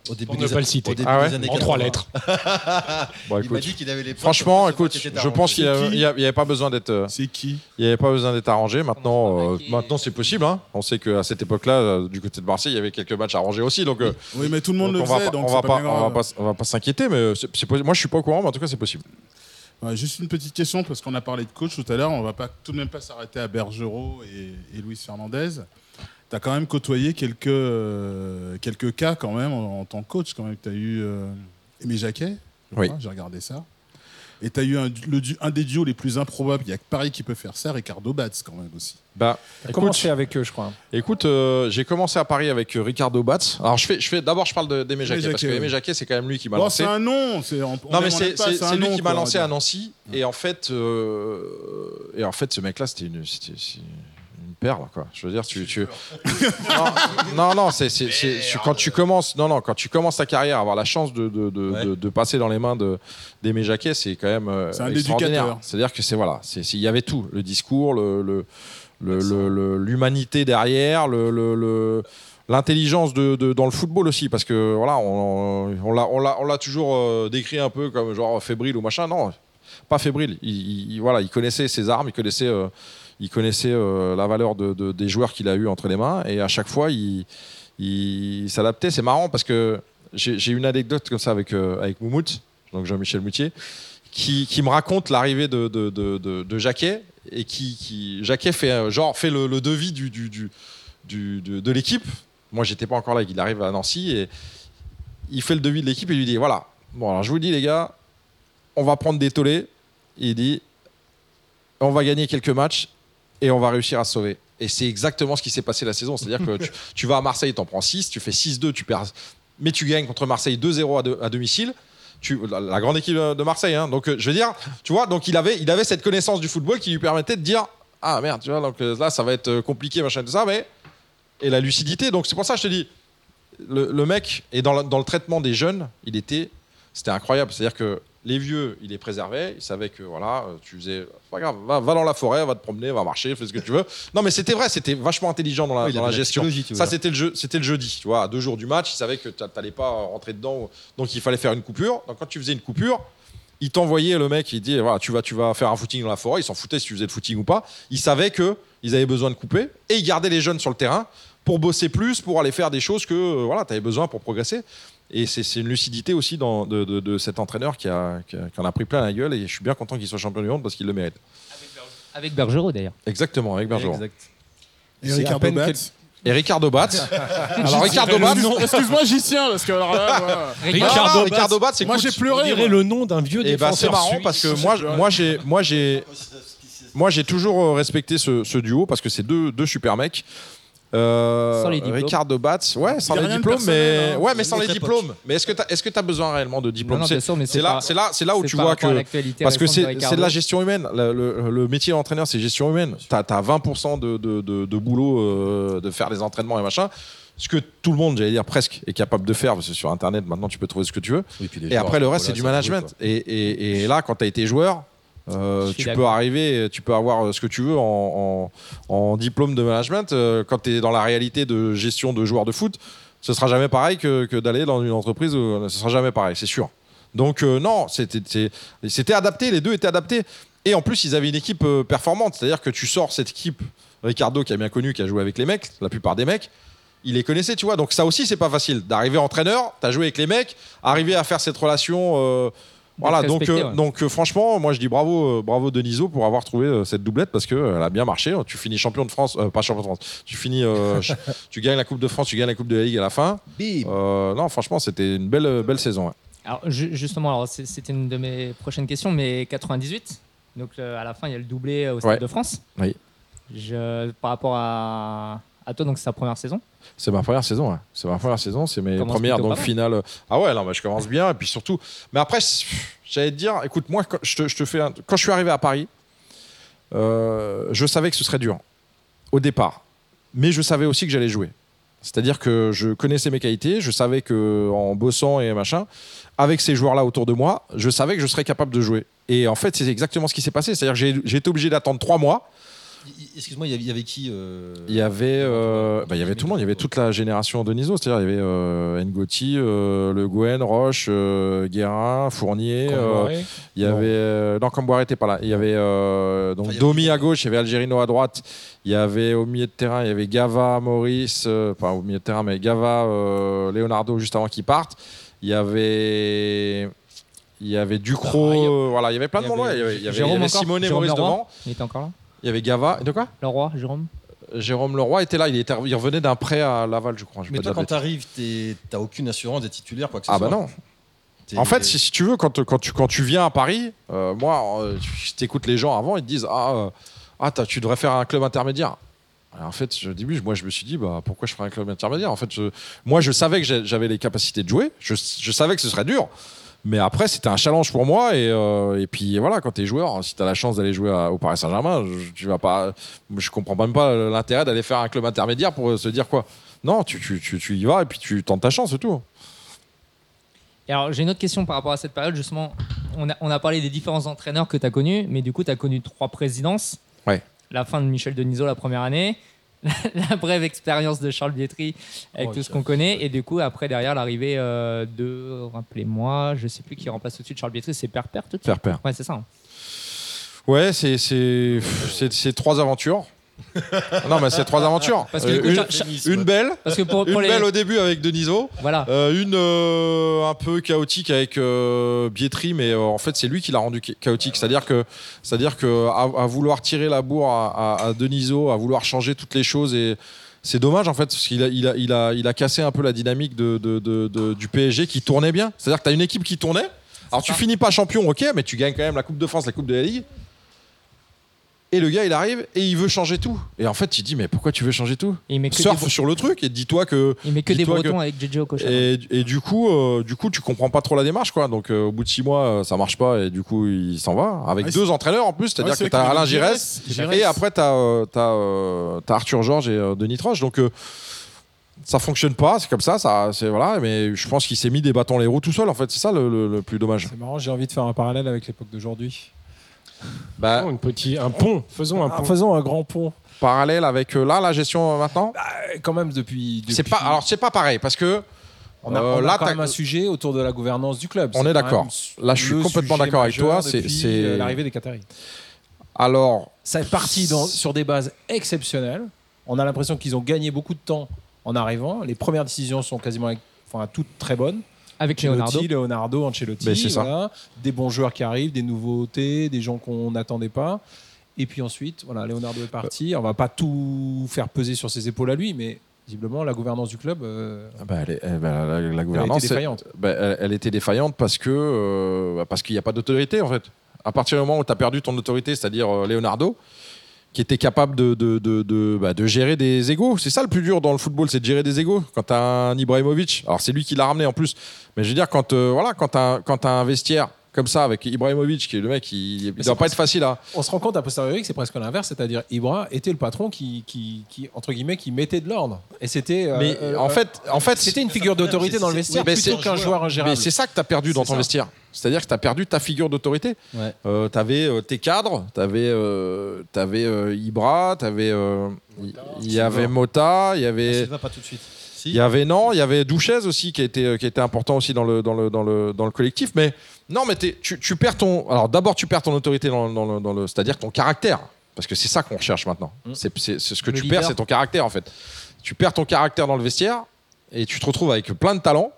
Au début Pour ne des pas le citer. au début Ah ouais des années En trois 80. lettres. Bon, Il m'a écoute. dit qu'il avait les preuves Franchement, écoute, je pense qu'il n'y avait pas besoin d'être. euh, C'est qui Il n'y avait pas besoin d'être arrangé. Maintenant, euh, maintenant c'est possible. hein. On sait qu'à cette époque-là, euh, du côté de Marseille, il y avait quelques matchs arrangés aussi. Donc, euh, Oui, mais tout le monde donc le on va faisait, pas, donc on c'est va pas pas, bien on va grave. pas, on va pas s'inquiéter. Mais c'est- c'est possi- moi, je suis pas au courant, mais en tout cas, c'est possible. Ouais, juste une petite question, parce qu'on a parlé de coach tout à l'heure, on va pas tout de même pas s'arrêter à Bergerot et, et Luis Fernandez. Tu as quand même côtoyé quelques, euh, quelques cas quand même en, en tant que coach. Quand même, tu as eu euh, Aimé Jacquet, je Oui. j'ai regardé ça. Et tu as eu un, le un des duos les plus improbables, il y a que Paris qui peut faire ça, Ricardo Batz quand même aussi. Bah, écoute, commencé avec eux, je crois. écoute euh, j'ai commencé à Paris avec euh, Ricardo Batz. Alors, je fais, je fais, d'abord, je parle d'Aimé Jacquet, parce que Aimé. Jacquet, c'est quand même lui qui m'a Bon, lancé. c'est un nom, c'est on- on Non mais c'est aime pas, c'est- un c'est lui nom, qui m'a lancé à. Nancy et en fait euh, et en fait ce mec là c'était une une perle quoi. Je veux dire tu, tu... non non, non, c'est quand tu commences non non quand tu commences ta carrière avoir la chance de, de, de, Ouais. de- de passer dans les mains de d'Aimé Jacquet c'est quand même euh, C'est un extraordinaire éducateur. c'est à dire que c'est voilà c'est il y avait tout. Le discours le le- le- le- l'humanité derrière le, le- le- l'intelligence de, de- dans le football aussi. Parce que voilà on, on l'a on l'a on l'a toujours euh, décrit un peu comme genre fébrile ou machin. Non pas fébrile. Il, il- il- voilà il connaissait ses armes il connaissait euh, il connaissait euh, la valeur de, de- des joueurs qu'il a eu entre les mains et à chaque fois il, s'adaptait c'est marrant parce que j'ai une anecdote comme ça avec euh, avec Moumout donc Jean-Michel Moutier qui, me raconte l'arrivée de, de, de, Jacquet et qui, qui Jacquet fait euh, genre fait le, le devis du, du, de, l'équipe. Moi, j'étais pas encore là. Il arrive à Nancy et il fait le devis de l'équipe et lui dit voilà. Bon, alors je vous dis les gars, on va prendre des tollés. Il dit on va gagner quelques matchs et on va réussir à se sauver. Et c'est exactement ce qui s'est passé la saison. C'est-à-dire que tu, tu vas à Marseille, tu en prends 6, tu fais 6-2, tu perds, mais tu gagnes contre Marseille 2-0 à, de- à domicile. Tu, la, la grande équipe de Marseille. hein. Donc, euh, je veux dire, tu vois, donc il avait, il avait cette connaissance du football qui lui permettait de dire Ah merde, tu vois, donc euh, là, ça va être euh, compliqué, machin, tout ça, mais. Et la lucidité. Donc, c'est pour ça que je te dis, le, le mec, et dans, le- dans le traitement des jeunes, il était. C'était incroyable. C'est-à-dire que les vieux, il les préservait. Il savait que, voilà, euh, tu faisais. Pas grave, va, va dans la forêt, va te promener, va marcher, fais ce que tu veux. Non, mais c'était vrai, c'était vachement intelligent dans la, il dans la gestion. Ça, c'était le, jeu, c'était le jeudi, tu vois, à deux jours du match, il savait que tu n'allais pas rentrer dedans, donc il fallait faire une coupure. Donc quand tu faisais une coupure, il t'envoyait le mec, il dit voilà, tu vas, tu vas faire un footing dans la forêt, il s'en foutait si tu faisais le footing ou pas. Il savait que ils avaient besoin de couper et il gardait les jeunes sur le terrain pour bosser plus, pour aller faire des choses que euh, voilà, tu avais besoin pour progresser. Et c'est c'est une lucidité aussi dans- de, de- de cet entraîneur qui, a, qui, a- qui en a pris plein la gueule et je suis bien content qu'il soit champion du monde parce qu'il le mérite. Avec Bergerot d'ailleurs. Exactement, avec Bergeron. Exact. Et C'est Ricardo. Et Batz. Alors Ricardo Batz. Excuse-moi, j'y tiens, parce que alors là, Ricardo, Ricardo Batz, moi j'ai écoute, On pleuré. dirait le nom d'un vieux Et bah c'est défenseur marrant suisse. parce que moi, moi j'ai, moi j'ai, moi j'ai toujours respecté ce, ce duo parce que c'est deux, deux super mecs. Euh, Sans les diplômes. Ricardo Batz, ouais, sans y a les diplômes, mais hein. ouais, mais sans les diplômes. Mais est-ce que est-ce que t'as besoin réellement de diplômes? C'est- là, pas- c'est là, c'est là où tu vois que parce que de c'est, de la gestion humaine. Le, le- le métier d'entraîneur, c'est gestion humaine. T'as, as 20% de, de, de, de boulot euh, de faire des entraînements et machin. Ce que tout le monde, j'allais dire presque, est capable de faire, parce que sur Internet, maintenant, tu peux trouver ce que tu veux. Puis les Et joueurs, après, le reste, c'est du management. et- et là, quand tu as été joueur, euh, tu peux arriver, tu peux avoir ce que tu veux en, en- en diplôme de management. Euh, quand tu es dans la réalité de gestion de joueurs de foot, ce sera jamais pareil que, que d'aller dans une entreprise où ce sera jamais pareil, c'est sûr. Donc, euh, non, c'était adapté, les deux étaient adaptés. Et en plus, ils avaient une équipe euh, performante. C'est-à-dire que tu sors cette équipe, Ricardo qui a bien connu, qui a joué avec les mecs, la plupart des mecs, il les connaissait, tu vois. Donc ça aussi, c'est pas facile d'arriver entraîneur, t'as joué avec les mecs, arriver à faire cette relation. Voilà, donc, respecté, euh, ouais. donc euh, franchement, moi je dis bravo, euh, bravo Deniso pour avoir trouvé euh, cette doublette parce que euh, elle a bien marché. Tu finis champion de France, euh, pas champion de France. Tu finis, euh, tu gagnes la Coupe de France, tu gagnes la Coupe de la Ligue à la fin. Euh, non, franchement, c'était une belle, belle saison. ouais. Alors, ju- justement, alors, c'était une de mes prochaines questions, mais 98. Donc, euh, à la fin, il y a le doublé au Stade Ouais. de France. Oui. Je, par rapport à, à toi, donc c'est ta première saison. C'est ma première saison. ouais. C'est ma première saison. C'est mes premières donc finales. Ah ouais, non, je commence bien et puis surtout. Mais après, j'allais te dire, écoute, moi, quand je te, je te fais, un- quand je suis arrivé à Paris, euh, je savais que ce serait dur au départ. mais je savais aussi que j'allais jouer. C'est-à-dire que je connaissais mes qualités, je savais que en bossant et machin, avec ces joueurs-là autour de moi, je savais que je serais capable de jouer. Et en fait, c'est exactement ce qui s'est passé. C'est-à-dire que j'ai- j'ai été obligé d'attendre trois mois. Excuse-moi, il y avait- il y avait qui euh, Il y avait, euh, bah, il y avait tout le monde, il y avait toute la génération Deniso, c'est-à-dire il y avait euh, Ngoti, euh, Le Gouen, Roche, euh, Guérin, Fournier, euh, il y Non. avait euh, non Camboire était pas là, il y avait euh, donc Enfin, il y avait- Domi à gauche, il y avait Algerino à droite, il y avait au milieu de terrain, il y avait Gava, Maurice, euh, pas au milieu de terrain mais Gava, euh, Leonardo juste avant qu'ils partent, il y avait il y avait Ducrot, Bah, il y a- euh, voilà, il y avait plein de il y monde, il y avait, il y avait- Jérôme il y avait encore, Simone et Jérôme Maurice Leroy. devant, Il était encore là il y avait Gava, de quoi Le roi, Jérôme Jérôme Leroy était là, il, était, il revenait d'un prêt à Laval, je crois. je Mais toi, quand bêtises. t'arrives, t'as aucune assurance des titulaires, quoi que ce Ah soit. bah non. En fait, si, si tu veux, quand, quand, tu, quand tu viens à Paris, euh, moi, euh, je t'écoute les gens avant, ils te disent Ah, euh, ah t'as- tu devrais faire un club intermédiaire. Alors, en fait, au début, moi, je me suis dit bah, Pourquoi je ferais un club intermédiaire? En fait, je- moi, je savais que j'avais les capacités de jouer, je, je savais que ce serait dur. Mais après, c'était un challenge pour moi. Et, euh, et puis voilà, quand tu es joueur, si tu as la chance d'aller jouer à- au Paris Saint-Germain, je, tu vas pas, je comprends même pas l'intérêt d'aller faire un club intermédiaire pour euh, se dire quoi. Non, tu, tu, tu, tu y vas et puis tu tentes ta chance, c'est tout. Et alors, j'ai une autre question par rapport à cette période. Justement, on a, on a parlé des différents entraîneurs que tu as connus, mais du coup, tu as connu trois présidences. Ouais. La fin de Michel Denisot la première année, la brève expérience de Charles Bietri avec Oh, tout ce qu'on connaît, et du coup, après, derrière, l'arrivée euh, de, rappelez-moi, je sais plus qui remplace tout de suite Charles Bietri, c'est Père tout de suite? Père. Ouais, c'est ça. hein. Ouais, c'est c'est c'est- c'est trois aventures. non, mais c'est trois aventures. Parce que Euh, coup, une, belle, Parce que pour, une les. belle au début avec Deniso, Voilà. euh, une euh, un peu chaotique avec Bietri, mais en fait c'est lui qui l'a rendu cha- chaotique. C'est-à-dire que c'est-à-dire que à, à vouloir tirer la bourre à, à, à Deniso, à vouloir changer toutes les choses et c'est dommage en fait parce qu'il a, il a, il a, il a cassé un peu la dynamique de, de- de- de- du PSG qui tournait bien. C'est-à-dire que tu as une équipe qui tournait. Alors tu finis pas champion, ok, mais tu gagnes quand même la Coupe de France, la Coupe de la Ligue. Et le gars, il arrive et il veut changer tout. Et en fait, il dit mais pourquoi tu veux changer tout il met que, des, sur le truc et dis-toi que il met que des Bretons que- avec JJ Okocha. et, et du coup, euh, du coup, tu comprends pas trop la démarche, quoi. Donc, euh, au bout de six mois, euh, ça marche pas et du coup, il s'en va avec Ouais, deux entraîneurs en plus. C'est-à-dire Ouais, que tu as Alain Giresse et après tu as, Arthur Georges et euh, Denis Troche. Donc, euh, ça fonctionne pas. C'est comme ça. ça c'est voilà. Mais je pense qu'il s'est mis des bâtons les roues tout seul. En fait, c'est ça le, le- le plus dommage. C'est marrant, j'ai envie de faire un parallèle avec l'époque d'aujourd'hui. Bah, une petit, un pont. Faisons un Ah, pont. faisons un grand pont. parallèle avec euh, là la gestion euh, maintenant. Euh, Quand même depuis. C'est depuis- pas. Alors, c'est pas pareil parce que on a, euh, on a là, quand t'as- même un sujet autour de la gouvernance du club. On C'est est quand d'accord. même Là, je suis le complètement sujet d'accord avec toi, c'est- depuis, c'est- euh, l'arrivée des Qataris. alors Ça est parti dans- sur des bases exceptionnelles. On a l'impression qu'ils ont gagné beaucoup de temps en arrivant. Les premières décisions sont quasiment enfin, toutes très bonnes. Avec Leonardo. Ancelotti, Leonardo, Ancelotti, Ben, c'est ça. voilà. des bons joueurs qui arrivent, des nouveautés, des gens qu'on n'attendait pas. Et puis ensuite, voilà, Leonardo est parti. On va pas tout faire peser sur ses épaules à lui, mais visiblement la gouvernance du club, euh, Ah bah, elle est- eh ben, la, la gouvernance, c'est- défaillante. bah, elle, elle était défaillante parce que euh, bah, parce qu'il n'y a pas d'autorité en fait. À partir du moment où tu as perdu ton autorité, c'est-à-dire euh, Leonardo, qui était capable de, de, de, de, bah, gérer des égaux. C'est ça le plus dur dans le football, c'est de gérer des égaux. Quand tu as un Ibrahimovic, alors c'est lui qui l'a ramené en plus, mais je veux dire, quand, euh, voilà, quand tu as, un vestiaire comme ça avec Ibrahimovic, qui est le mec, il ne Mais doit pas être facile à. On se rend compte a posteriori que c'est presque l'inverse, c'est-à-dire Ibra était le patron qui, qui, qui, entre guillemets, qui mettait de l'ordre. Et c'était. euh, Mais euh, en fait, en fait c'était une figure d'autorité dans le vestiaire mais plutôt c'est- qu'un joueur ingérable. Mais c'est ça que tu as perdu dans ton ça. vestiaire. C'est-à-dire que tu as perdu ta figure d'autorité. Ouais. Euh, tu avais tes cadres, tu avais, Ibra, t'avais, euh, il y avait Mota, il y avait. Va pas tout de suite. Il y avait non, il y avait Douchez aussi qui était qui était important aussi dans le dans le dans le dans le collectif. Mais non, mais tu, tu perds ton. Alors d'abord tu perds ton autorité dans, dans le, dans le c'est-à-dire ton caractère, parce que c'est ça qu'on recherche maintenant. C'est, c'est- ce que Le tu leader. perds, c'est ton caractère en fait. Tu perds ton caractère dans le vestiaire et tu te retrouves avec plein de talents.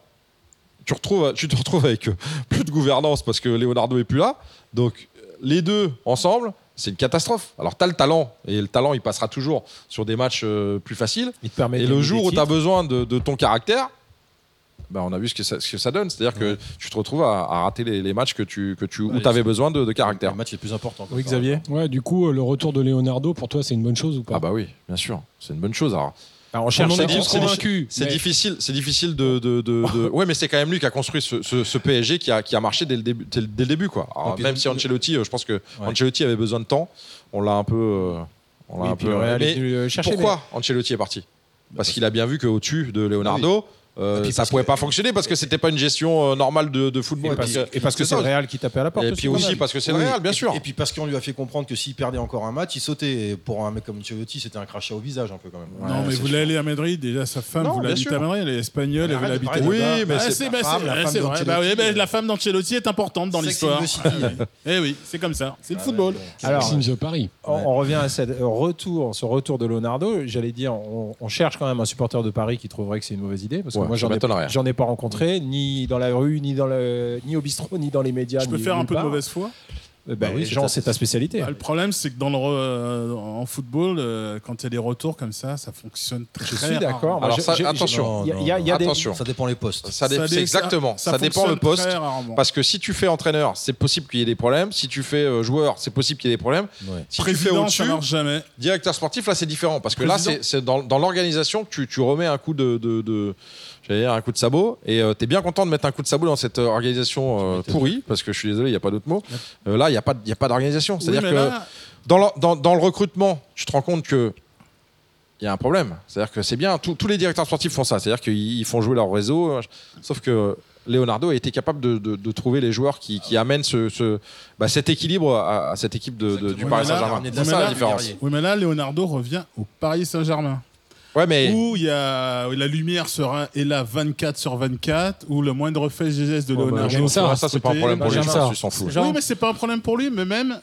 Tu, retrouves, tu te retrouves avec euh, plus de gouvernance parce que Leonardo est plus là. Donc euh, les deux ensemble, c'est une catastrophe. Alors tu as le talent et le talent il passera toujours sur des matchs euh, plus faciles. Il te permet de Et le jour où tu as besoin de, de ton caractère, bah on a vu ce que ça, ce que ça donne. C'est-à-dire que tu te retrouves à, à rater les, les matchs que tu, que tu, où tu avais besoin de, de Le caractère. match est plus important. Oui, Xavier Ouais, du coup, le retour de Leonardo, pour toi, c'est une bonne chose ou pas? Ah bah oui, bien sûr, c'est une bonne chose. Alors, on On cherche en c'est mais- difficile, c'est difficile de, de, de- de- Ouais, mais c'est quand même lui qui a construit ce, ce- ce PSG qui a, qui a marché dès le début, dès le- début quoi. Alors, Et puis, même si Ancelotti, euh, je pense que Ouais. Ancelotti avait besoin de temps, on l'a un peu, euh, On l'a Oui, un peu mais chercher, Pourquoi Ancelotti est parti? Parce qu'il a bien vu qu'au-dessus de Leonardo, euh, Et puis ça pouvait que- pas fonctionner parce que c'était pas une gestion euh, normale de, de football. Et parce, Parce que- et parce que c'est le Real qui tapait à la porte. Et puis aussi parce que c'est le Real, bien sûr. Et puis parce qu'on lui a fait comprendre que s'il perdait encore un match, il sautait. Et pour un mec comme Ancelotti, c'était un crachat au visage un peu quand même. non, mais vous aller à Madrid, déjà sa femme Non, habiter sûr. à Madrid, elle est espagnole, elle veut arrête de habiter parler de- là-bas. Oui, mais c'est- bah, vrai. Bah bah, euh, la femme d'Ancelotti est importante dans l'histoire. Eh oui, c'est comme ça, c'est le Ah football. Alors, Paris. On, revient à ce retour, ce retour de Leonardo. J'allais dire, on, cherche quand même un supporter de Paris qui trouverait que c'est une mauvaise idée, parce que moi j'en ai, ai pas rencontré, ni dans la rue, ni dans le, ni au bistrot, ni dans les médias. Je peux ni faire un peu de mauvaise foi Euh, bah, Bah oui, Jean, c'est c'est ta spécialité. Bah, Le problème, c'est que dans le re- euh, en football, euh, quand il y a des retours comme ça, ça fonctionne très Je suis d'accord. Alors ça, attention. Il y a- il y a- il y a des- Attention. Ça dépend les postes. Ça, exactement. Ça, dépend le poste. Parce que si tu fais entraîneur, c'est possible qu'il y ait des problèmes. Si tu fais euh, joueur, c'est possible qu'il y ait des problèmes. Ouais. Si tu fais au-dessus, ça marche jamais. directeur sportif, là c'est différent. Parce que là, Président. c'est c'est dans, dans l'organisation que tu, tu remets un coup de, de, de- j'allais dire un coup de sabot. Et tu es bien content de mettre un coup de sabot dans cette euh, organisation euh, pourrie, parce que je suis désolé, il n'y a pas d'autre mot. Euh, là, il n'y a pas, de- il y a pas d'organisation. C'est-à-dire que là, dans, le, dans, dans le recrutement, tu te rends compte que il y a un problème. C'est-à-dire que c'est bien, tous- tous les directeurs sportifs font ça. C'est-à-dire qu'ils ils font jouer leur réseau. euh, Sauf que Leonardo a été capable de, de- de trouver les joueurs qui, qui amènent ce, ce- bah, cet équilibre à, à cette équipe de, du Paris Saint-Germain. C'est ça la différence. oui, mais là, Leonardo revient au Paris Saint-Germain. Ouais, mais Où il y a, où la lumière sera est là 24 sur 24, où le moindre fait geste de bah, Leonardo. j'aime ça. sera ça, c'est pas un problème pour lui. ça, ça. il s'en fout. Oui, mais c'est pas un problème pour lui, mais même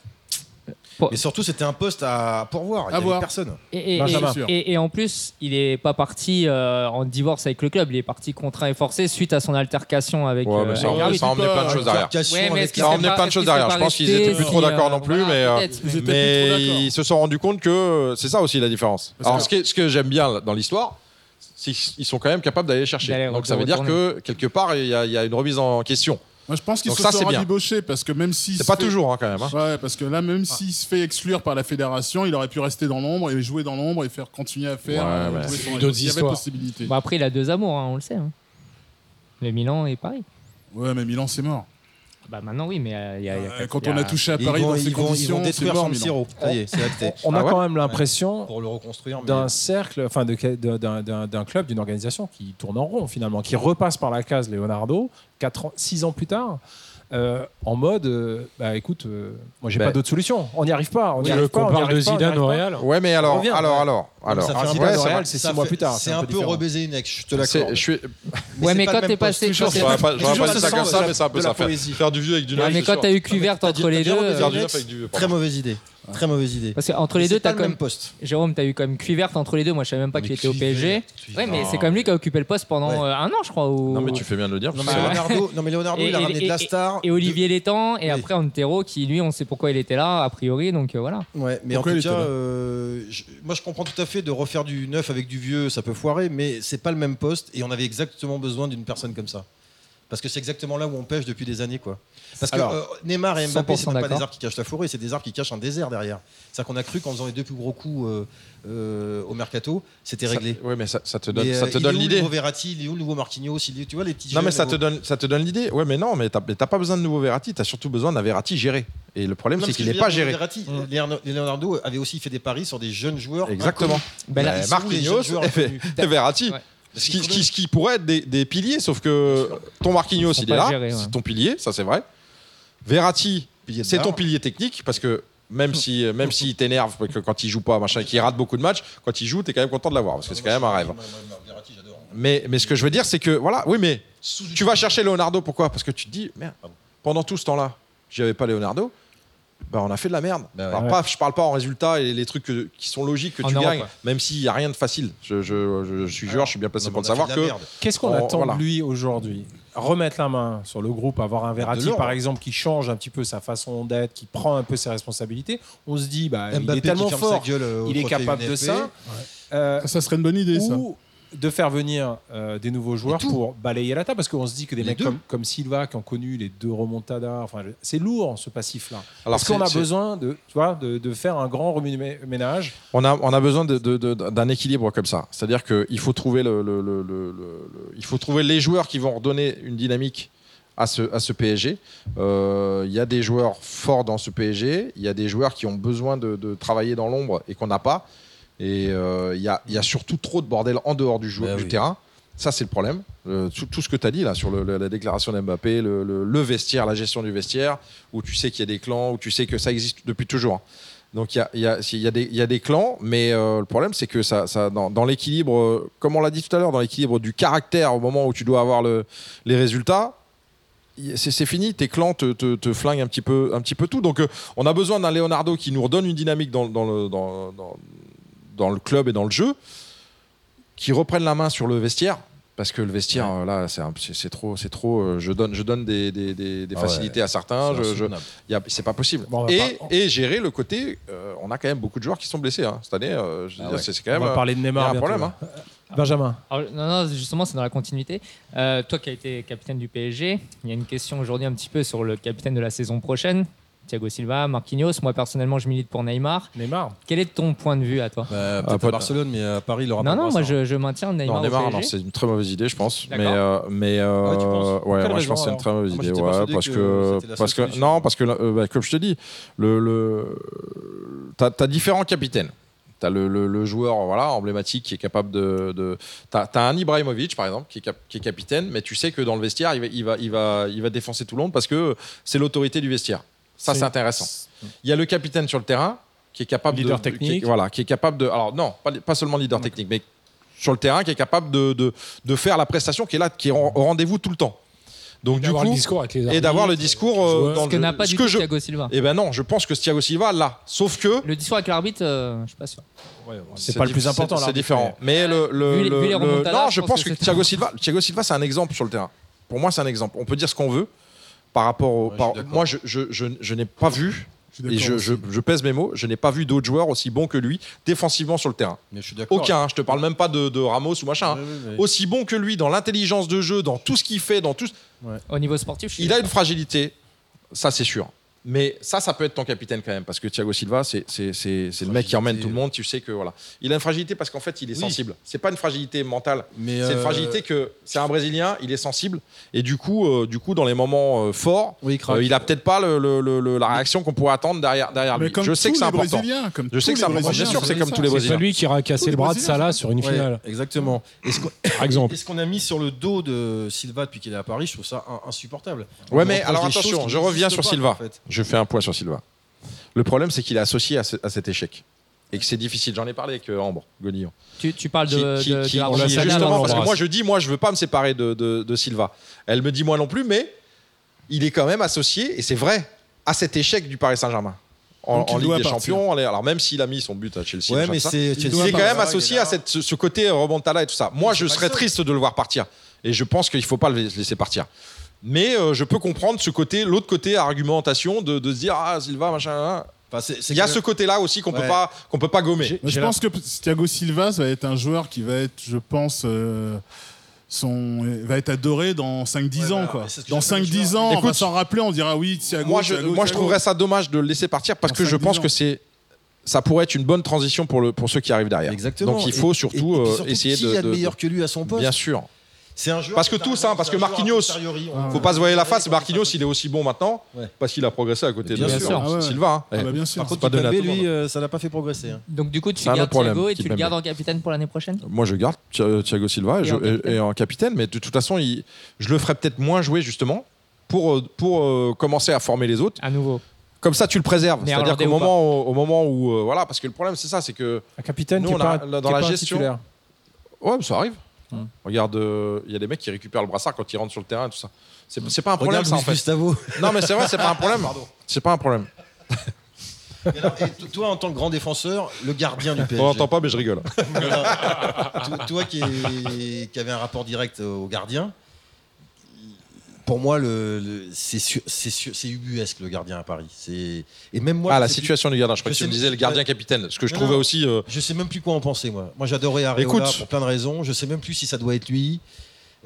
Et surtout, c'était un poste à pourvoir. Il y À avait voir. personne. Et, et- Benjamin. et- et- et en plus, il est pas parti euh, en divorce avec le club, il est parti contraint et forcé suite à son altercation avec. Ouais, euh, mais ça, Harry. ça a emmené plein de choses derrière. Ouais, mais Ça emmené pas- plein de choses derrière. Je pense qu'ils resté étaient plus trop d'accord euh, non plus, voilà, mais, euh, ils mais se sont rendus compte que c'est ça aussi la différence. Parce Alors, que- ce, qui est- ce que j'aime bien dans l'histoire, c'est qu'ils sont quand même capables d'aller chercher. Donc ça veut dire que quelque part, il y, a- il y a une remise en question. Moi, je pense qu'il se ça, sera débauché parce que même si C'est pas toujours hein, quand même. hein. Ouais, parce que là, même s'il se fait exclure par la fédération, il aurait pu rester dans l'ombre et jouer dans l'ombre et faire continuer à faire. Ouais, euh, ouais. son- D'autres Il y avait histoires. possibilité. Bon, après, il a deux amours, hein, on le sait. hein. Le Milan et Paris. Ouais, mais Milan, c'est mort. Bah maintenant, oui, mais euh, il y a. y a Euh, quatre- Quand y on a touché à Ils Paris vont, dans ils ces vont- ils conditions, vont c'est détruire mort, San Milan. Siro. Ça y est, c'est acté. On a Ah ouais quand même l'impression Pour le reconstruire. mais- d'un cercle, enfin d'un- club, d'une organisation qui tourne en rond finalement, qui repasse par la case Leonardo, 6 ans plus tard, euh, en mode, euh, bah écoute, euh, moi j'ai pas d'autre solution, on n'y arrive pas. On arrive pas, on parle de Zidane au. Real Ouais, mais alors, revient, alors, ouais. alors, alors. Un Zidane au ça Real, c'est six mois plus tard, C'est un un peu peu rebaiser une ex, je te l'accorde. je suis- Ouais, mais quand t'es passé. J'aurais pas, dit ça comme ça, mais c'est un peu ça. Faire, du vieux avec du neuf. mais quand t'as eu Cuvert T'as entre les deux. Très mauvaise idée. Très mauvaise idée. Parce qu'entre les deux, t'as le quand même poste. Jérôme, t'as eu quand même Cuvert entre les deux. Moi, je savais même pas qu'il était au PSG. Ouais, mais c'est quand même lui qui a occupé le poste pendant Ouais. euh, un an, je crois. Non, mais tu fais bien de le dire. Non, mais Leonardo, non, mais Leonardo, Et- il a et- ramené de la star. Et Olivier Létang, et Oui. après Antero, qui lui, on sait pourquoi il était là, a priori. Donc euh, voilà. Ouais, mais Pourquoi en tout cas, euh, je- moi je comprends tout à fait de refaire du neuf avec du vieux, ça peut foirer, mais c'est pas le même poste et on avait exactement besoin d'une personne comme ça. Parce que c'est exactement là où on pêche depuis des années, quoi. Parce que Alors, euh, Neymar et Mbappé, 100% pas des arbres qui cachent la forêt, c'est des arbres qui cachent un désert derrière. C'est-à-dire qu'on a cru qu'en faisant les deux plus gros coups euh, euh, au mercato, c'était réglé. Oui, mais ça, ça te donne, Mais, ça te il donne est où le l'idée. nouveau Verratti, il est où le nouveau Marquinhos, il est- tu vois les petits Non, mais ça te donne, ça te donne l'idée. Ouais, mais non, mais t'as pas besoin de nouveau Verratti. T'as surtout besoin d'un Verratti géré. Et le problème, c'est qu'il ce n'est pas géré. Verratti, Leonardo- Leonardo avait aussi fait des paris sur des jeunes joueurs. Exactement. Ben Marquinhos Verratti. Ce qui, ce qui- ce qui pourrait être des, des piliers, sauf que ton Marquinhos, il est là, ouais. c'est ton pilier, ça c'est vrai. Verratti, c'est ton pilier technique, parce que même si même s'il t'énerve que quand il joue pas, machin, qu'il rate beaucoup de matchs, quand il joue, t'es quand même content de l'avoir, parce que c'est quand même un rêve. Mais, mais ce que je veux dire, c'est que voilà, oui, mais tu vas chercher Leonardo, pourquoi? Parce que tu te dis, merde, pendant tout ce temps-là, j'y avais pas Leonardo. Bah, on a fait de la merde. Bah ouais. Alors, Ouais. pas, je parle pas en résultat et les trucs que- qui sont logiques que En tu Europe, gagnes, ouais. même s'il y a rien de facile. Je, je- je- je suis joueur, je suis bien placé pour le savoir que Qu'est-ce qu'on attend voilà. de lui aujourd'hui? Remettre la main sur le groupe, avoir un Verratti par exemple qui change un petit peu sa façon d'être, qui prend un peu ses responsabilités. On se dit, bah, il est tellement fort, euh, il est capable de ça. Euh, Ça serait une bonne idée, ça. De faire venir euh, des nouveaux joueurs pour balayer la table parce qu'on se dit que des Les mecs comme, comme Silva qui ont connu les deux remontadas enfin c'est lourd ce passif là Alors, est-ce qu'on a besoin de tu vois de, de faire un grand remue-ménage on a, on a besoin d'un équilibre comme ça. C'est-à-dire qu'il faut trouver le, le- le- le- le- le- il faut trouver les joueurs qui vont redonner une dynamique à ce, à ce PSG. Euh, Il y a des joueurs forts dans ce PSG, il y a des joueurs qui ont besoin de, de travailler dans l'ombre et qu'on n'a pas. Et euh, il y, a, il y a surtout trop de bordel en dehors du, jeu, Bah du oui. terrain. Ça, c'est le problème. Euh, tout, tout ce que tu as dit là sur le- la déclaration d'Mbappé, le, le- le vestiaire, la gestion du vestiaire, où tu sais qu'il y a des clans, où tu sais que ça existe depuis toujours. hein. Donc il y a, y y des- il y a des clans, mais euh, le problème c'est que ça, ça, dans, dans l'équilibre, euh, comme on l'a dit tout à l'heure, dans l'équilibre du caractère au moment où tu dois avoir le- les résultats, c'est c'est fini, tes clans te, te, te flinguent un petit peu, un petit peu tout. Donc euh, on a besoin d'un Leonardo qui nous redonne une dynamique dans, dans le, dans, dans- le club et dans le jeu, qui reprenne la main sur le vestiaire. Parce que le vestiaire, là, c'est un- c'est c'est trop, c'est trop. euh, je donne, je donne des, des- des- des Ah ouais. facilités à certains. C'est Je, je, insoutenable. y a- c'est pas possible. Bon, on va et, pas- et gérer le côté, euh, on a quand même beaucoup de joueurs qui sont blessés hein. cette année. euh, Ah dire, ouais. c'est c'est quand On même. va euh, parler de il y a Neymar. un bientôt, problème. hein. Benjamin. Alors, non, non, justement, c'est dans la continuité. Euh, toi qui as été capitaine du PSG, il y a une question aujourd'hui un petit peu sur le capitaine de la saison prochaine. Thiago Silva, Marquinhos. Moi, personnellement, je milite pour Neymar. Neymar. Quel est ton point de vue à toi Bah, Ah, Peut-être pas- à Barcelone, mais à Paris, il aura pas Non, non, moi, brassard. je, je maintiens Neymar. Non, Neymar, non, c'est une très mauvaise idée, je pense. Mais, euh, mais euh, Ah, tu penses ouais, moi je pense que c'est une très mauvaise moi, idée, ouais, parce que parce que non, parce que euh, bah, comme je te dis, le, le t'as as différents capitaines. T'as le, le, le joueur voilà emblématique qui est capable de, de t'as as un Ibrahimovic par exemple qui est, cap- qui est capitaine, mais tu sais que dans le vestiaire il va il va il va, il va défoncer tout le monde parce que c'est l'autorité du vestiaire. Ça C'est- intéressant. Il y a le capitaine sur le terrain qui est capable Leader de, technique. qui voilà, qui est capable de alors non, pas, pas seulement leader technique, mais sur le terrain qui est capable de, de, de faire la prestation qui est là, qui est au rendez-vous tout le temps. Donc du D'avoir coup, le discours avec les et arbitres, d'avoir le euh, discours euh, joueurs. dans Ce que n'a pas du tout je- Thiago Silva. Eh ben non, je pense que Thiago Silva l'a. Sauf que Le discours avec l'arbitre, euh, je suis pas sûr. C'est pas le plus important, C'est différent. Mais le, le- Vu le- vu le- non, je pense que que Thiago Silva, Thiago Silva, c'est un exemple sur le terrain. Pour moi, c'est un exemple. On peut dire ce qu'on veut par rapport au. Ouais, par- moi, je, je, je, je n'ai pas vu. Et je, aussi. je, je pèse mes mots, je n'ai pas vu d'autres joueurs aussi bons que lui défensivement sur le terrain. Mais je suis d'accord. Aucun, hein, je te parle même pas de, de Ramos ou machin. hein. Ouais, ouais, ouais. Aussi bon que lui dans l'intelligence de jeu, dans tout ce qu'il fait, dans tout. Au niveau sportif, je suis Il a une fragilité, ça c'est sûr. Mais ça, ça peut être ton capitaine quand même, parce que Thiago Silva, c'est c'est- c'est- c'est le mec qui emmène tout le monde. Tu sais que voilà, il a une fragilité parce qu'en fait, il est Oui. sensible. C'est pas une fragilité mentale. Mais, C'est une euh, fragilité que c'est un Brésilien, il est sensible et du coup, euh, du coup, dans les moments euh, forts, Oui, il euh, a peut-être pas le- le- le- le- la réaction qu'on pourrait attendre derrière derrière Mais lui. comme Je sais que tous c'est les important. Comme Je sais tous que c'est les important. Bien sûr, c'est c'est comme tous les C'est Brésiliens. lui qui aura cassé le bras de Salah sur une Ouais, finale, exactement. Et ce qu'on- par exemple. ce qu'on a mis sur le dos de Silva depuis qu'il est à Paris, je trouve ça in- insupportable. Ouais, mais alors attention, je reviens sur Silva. Je fais un point sur Silva. Le problème, c'est qu'il est associé à, ce- à cet échec et que c'est difficile. J'en ai parlé avec euh, Ambre Godillon. Tu, tu parles qui, de, qui- de- qui- de la justement, parce que moi je dis, moi je veux pas me séparer de, de- de Silva. Elle me dit moi non plus, mais il est quand même associé, et c'est vrai, à cet échec du Paris Saint-Germain. En, en Ligue des partir. Champions, alors même s'il a mis son but à Chelsea, Ouais, mais ça, il Chelsea est quand même associé à cette- ce, côté remontada et tout ça. Moi, je serais triste de le voir partir, et je pense qu'il faut pas le laisser partir. Mais euh, je peux comprendre ce côté, l'autre côté argumentation de, de se dire ah Silva machin. hein. Enfin, c'est- c'est Il y a que- ce côté-là aussi qu'on peut Ouais. pas qu'on peut pas gommer. J'ai- je pense que Thiago Silva ça va être un joueur qui va être, je pense, euh, son, va être adoré dans 5-10 Ouais, ans. Quoi. que Dans j'appelle le 5-10 joueur. ans, on va Écoute, s'en rappeler, on dira oui, Thiago. moi, je, Thiago, moi, je trouverais ça dommage de le laisser partir parce Dans que je 5-10 pense ans. que c'est ça pourrait être une bonne transition pour, le, pour ceux qui arrivent derrière. Exactement. Donc il Et- faut et- surtout, et puis euh, surtout, essayer qui de- y a de de- meilleur que lui à son poste Bien sûr. C'est un joueur Parce que tous, hein, parce c'est que Marquinhos, Faut pas se voiler la face. Marquinhos, il est aussi bon maintenant Ouais. parce qu'il a progressé à côté Bien de sûr. Ah ouais. Silva. hein. Ah bah, bien sûr. Par contre, à le lui, euh, ça l'a pas fait progresser. hein. Donc du coup, tu C'est un gardes autre problème, Thiago et tu le gardes en capitaine pour l'année prochaine? Moi, je garde Thi- Thiago Silva et, en capitaine. et- et en capitaine, mais de toute façon, il- je le ferai peut-être moins jouer justement pour, euh, pour euh, commencer à former les autres. À nouveau. Comme ça, tu le préserves. C'est-à-dire Néerlandais qu'au ou pas moment, au, au moment où, euh, voilà, parce que le problème, c'est ça, c'est que Un capitaine Nous, on a- pas, dans qui est la pas un gestion- titulaire. Ouais, mais ça arrive. Hmm. Regarde, euh, il y a des mecs qui récupèrent le brassard quand ils rentrent sur le terrain et tout ça. C'est c'est pas un problème, Regarde ça, en fait. Gustavo. Non, mais c'est vrai, c'est pas un problème. C'est pas un problème. Et alors, et t- toi, en tant que grand défenseur, le gardien du PSG. On n'entend pas, mais je rigole. toi, toi qui, est- qui avait un rapport direct au gardien, pour moi, le, le- c'est ubuesque le gardien à Paris. C'est et même moi. ah, la situation du gardien. Je crois que tu me sais- disais le gardien capitaine. Ce que je Non, trouvais non. aussi. euh, je sais même plus quoi en penser moi. Moi, j'adorais Areola Écoute. pour plein de raisons. Je sais même plus si ça doit être lui.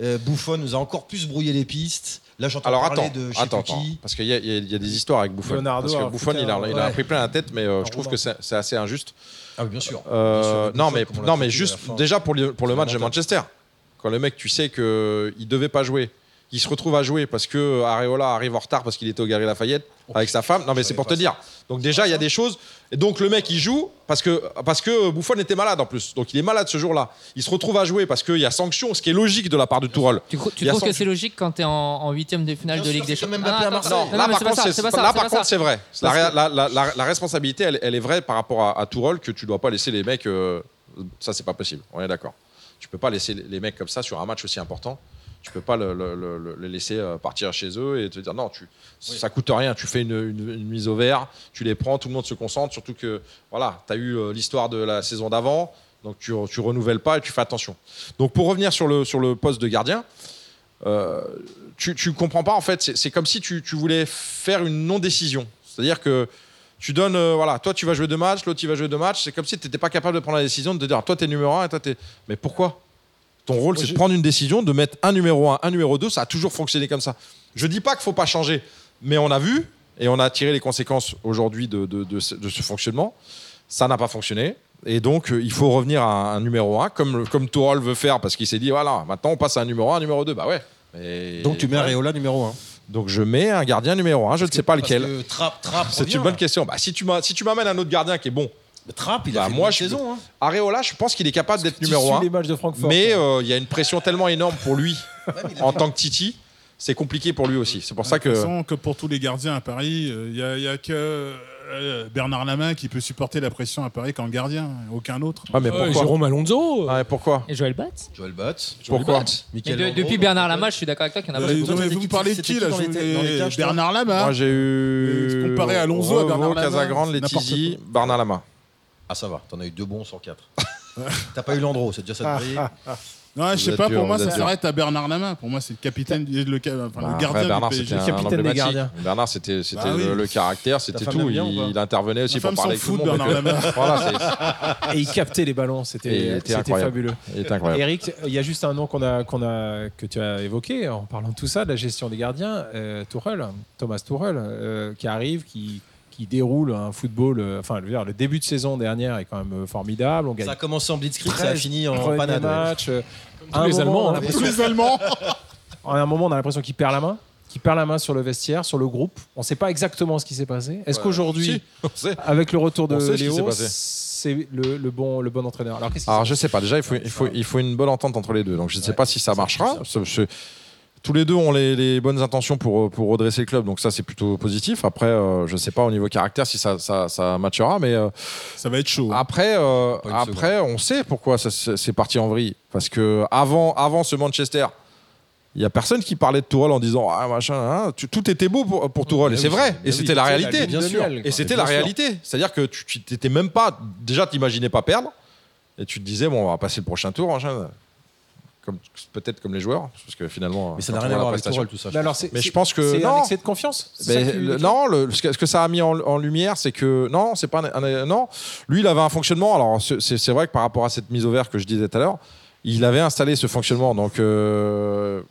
Euh, Buffon nous a encore plus brouillé les pistes. Là, j'entends Alors parler attends, de je attends, parce qu'il y, a- il y a- il y a des histoires avec. Leonardo parce que pris il a, il pris plein la tête, mais euh, je trouve que c'est c'est assez injuste. Ah oui, bien sûr. Euh, Bien sûr, non, mais, non, mais juste déjà pour le, pour le C'est match de. Manchester, quand le mec, tu sais qu'il devait pas jouer il se retrouve à jouer parce que Areola arrive en retard parce qu'il était au Galeries Lafayette avec sa femme. Non, mais c'est pour te dire. Donc déjà, il y a des choses. Et donc le mec, il joue parce que parce que Buffon était malade en plus. Donc il est malade ce jour-là. Il se retrouve à jouer parce qu'il y a sanction, ce qui est logique de la part de Tourelle. Tu, tu trouves que c'est logique quand tu es en, huitième de finale Bien de Ligue des Champions Marseille. non, là mais par c'est pas contre, ça, c'est vrai. La, Parce ré- que- la- la- la- la responsabilité, elle, elle est vraie par rapport à, à Tourelle que tu dois pas laisser les mecs. euh, ça, c'est pas possible. On est d'accord. Tu peux pas laisser les mecs comme ça sur un match aussi important. Tu peux pas le, le- le- le- les laisser euh, partir chez eux et te dire non, tu, ça coûte rien. Tu fais une, une- une mise au vert, tu les prends, tout le monde se concentre. Surtout que voilà, tu as eu euh, l'histoire de la saison d'avant, donc tu, tu renouvelles pas et tu fais attention. Donc pour revenir sur le, sur le poste de gardien, euh, tu, tu comprends pas en fait. C'est c'est comme si tu, tu voulais faire une non-décision. C'est-à-dire que tu donnes, euh, voilà, toi tu vas jouer deux matchs, l'autre il va jouer deux matchs. C'est comme si tu n'étais pas capable de prendre la décision de te dire, toi tu es numéro un et toi tu es. Mais pourquoi? Ton rôle c'est de prendre une décision, de mettre un numéro un, un numéro deux. Ça a toujours fonctionné comme ça. Je dis pas qu'il faut pas changer, mais on a vu et on a tiré les conséquences aujourd'hui de, de- de ce, de ce fonctionnement. Ça n'a pas fonctionné. Et donc, euh, il faut revenir à un, numéro 1, comme, comme Tourelle veut faire, parce qu'il s'est dit, voilà, maintenant on passe à un numéro 1, un numéro 2. Bah ouais. Donc tu mets. Areola numéro 1. Donc je mets un gardien numéro 1, je ne sais pas lequel. Trapp, Trapp C'est une bonne question. Bah, si tu m'as- si tu m'amènes un autre gardien qui est bon, Mais Trapp, il Bah, a fait une moi, je- saison. Hein. Areola, je pense qu'il est capable d'être numéro suis 1. les matchs de Francfort. Mais euh, il y a une pression tellement énorme pour lui en tant que Titi, c'est compliqué pour lui aussi. C'est pour ça De toute que. façon, que pour tous les gardiens à Paris, il n'y a, y a que euh, Bernard Lamain qui peut supporter la pression à Paris qu'en gardien, aucun autre. Ah, mais pourquoi Jérôme Alonso. Ah, pourquoi Et Joël Batz Joël Batz. Pourquoi Depuis Bernard Lama, je suis d'accord avec toi qu'il y en a pas Euh, beaucoup. vous parlez de qui là dans les dans les cages, Bernard Lama Moi, j'ai eu. Euh, comparé à Alonso, à Bernard Lama, Casagrande, Letizy, Bernard Lama. Ah ça va, t'en as eu deux bons sur quatre. T'as pas eu Landreau, c'est déjà ça de briller. Non, je sais pas, pour moi, ça s'arrête à Bernard Lama. Pour moi, c'est le capitaine, du- le, Bah, le gardien après, Bernard, du c'était PSG. un capitaine des emblématique. gardiens. Bernard, c'était Bah oui. le, le caractère, c'était tout. il, intervenait aussi pour parler avec tout le monde. Bernard c'est- Et il captait les ballons. C'était fabuleux. Eric, il y a juste un nom qu'on a, qu'on a, que tu as évoqué en parlant de tout ça, de la gestion des gardiens. Euh, Tourelle, Thomas Tourelle, euh, qui arrive, qui, qui déroule un football. euh, enfin, je veux dire, le début de saison dernière est quand même euh, formidable. On gagne Ça a commencé en blitzkrieg, ça a 13 fini en panade. ouais. matchs. euh, à tous les moment, Allemands, on a hein. l'impression- Tous les Allemands à un moment, on a l'impression qu'il perd la main, qu'il perd la main sur le vestiaire, sur le groupe. On ne sait pas exactement ce qui s'est passé. Est-ce Ouais, qu'aujourd'hui, si, avec le retour de qui Léo, c'est le, le bon, le bon entraîneur Alors, qui je sais pas, déjà il faut, il faut, il faut une bonne entente entre les deux. Donc je ne sais Ouais, pas si ça marchera. Tous les deux ont les, les bonnes intentions pour, pour redresser le club, donc ça c'est plutôt positif. Après, euh, je ne sais pas au niveau caractère si ça, ça, ça matchera, mais euh, Ça va être chaud. après, euh, Pas une après on sait pourquoi c'est parti en vrille. Parce que avant, avant ce Manchester, il y a personne qui parlait de Tourelle en disant ah machin, hein, tu- tout était beau pour, pour Tourelle. Et oui, c'est vrai, et oui, c'était la réalité. de miel, Et c'était Bien la sûr. réalité. C'est-à-dire que tu t'étais même pas. Déjà, tu n'imaginais pas perdre. Et tu te disais, bon, on va passer le prochain tour. machin. Comme, peut-être comme les joueurs. Parce que finalement. Mais ça n'a rien à voir avec Tourelle, tout ça. Mais alors, c'est- Mais je pense que- c'est un excès de confiance. Mais le- non, le- ce, que, ce que ça a mis en, en lumière, c'est que non, c'est pas un- un- non. Lui, il avait un fonctionnement. Alors, c'est c'est vrai que par rapport à cette mise au vert que je disais tout à l'heure, il avait installé ce fonctionnement. Donc, euh,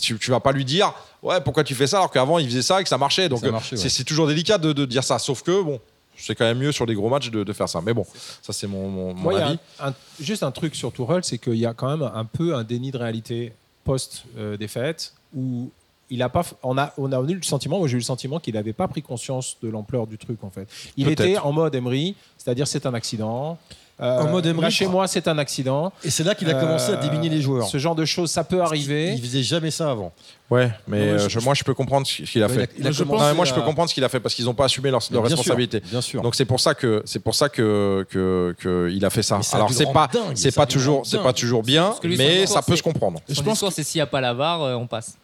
tu, tu vas pas lui dire, ouais, pourquoi tu fais ça alors qu'avant il faisait ça et que ça marchait. Donc, ouais. c'est toujours délicat de, de dire ça. Sauf que bon, c'est quand même mieux sur des gros matchs de, de faire ça. Mais bon, ça c'est mon, mon, avis. un- un- juste un truc sur Tourelle, c'est qu'il y a quand même un peu un déni de réalité post-défaite où il a pas, on a, on a eu le sentiment, moi j'ai eu le sentiment qu'il n'avait pas pris conscience de l'ampleur du truc en fait. Il était en mode Emery, c'est-à-dire c'est un accident. Euh, En mode Emery, chez moi c'est un accident. Et c'est là qu'il a commencé à Euh, diminuer les joueurs. Ce genre de choses, ça peut Il arriver. faisait jamais ça avant. Ouais, mais Non, euh, je- je- moi je peux comprendre ce qu'il a fait. il a- il a Je commencé pense- Non, mais moi je peux comprendre ce qu'il a fait parce qu'ils n'ont pas assumé leur, leur Bien sûr, responsabilité. Bien sûr. Donc c'est pour ça que c'est pour ça que que, que il a fait ça. Alors c'est pas c'est pas toujours c'est pas toujours bien, que mais ça peut se comprendre. Je pense c'est s'il n'y a pas la VAR, euh, on passe.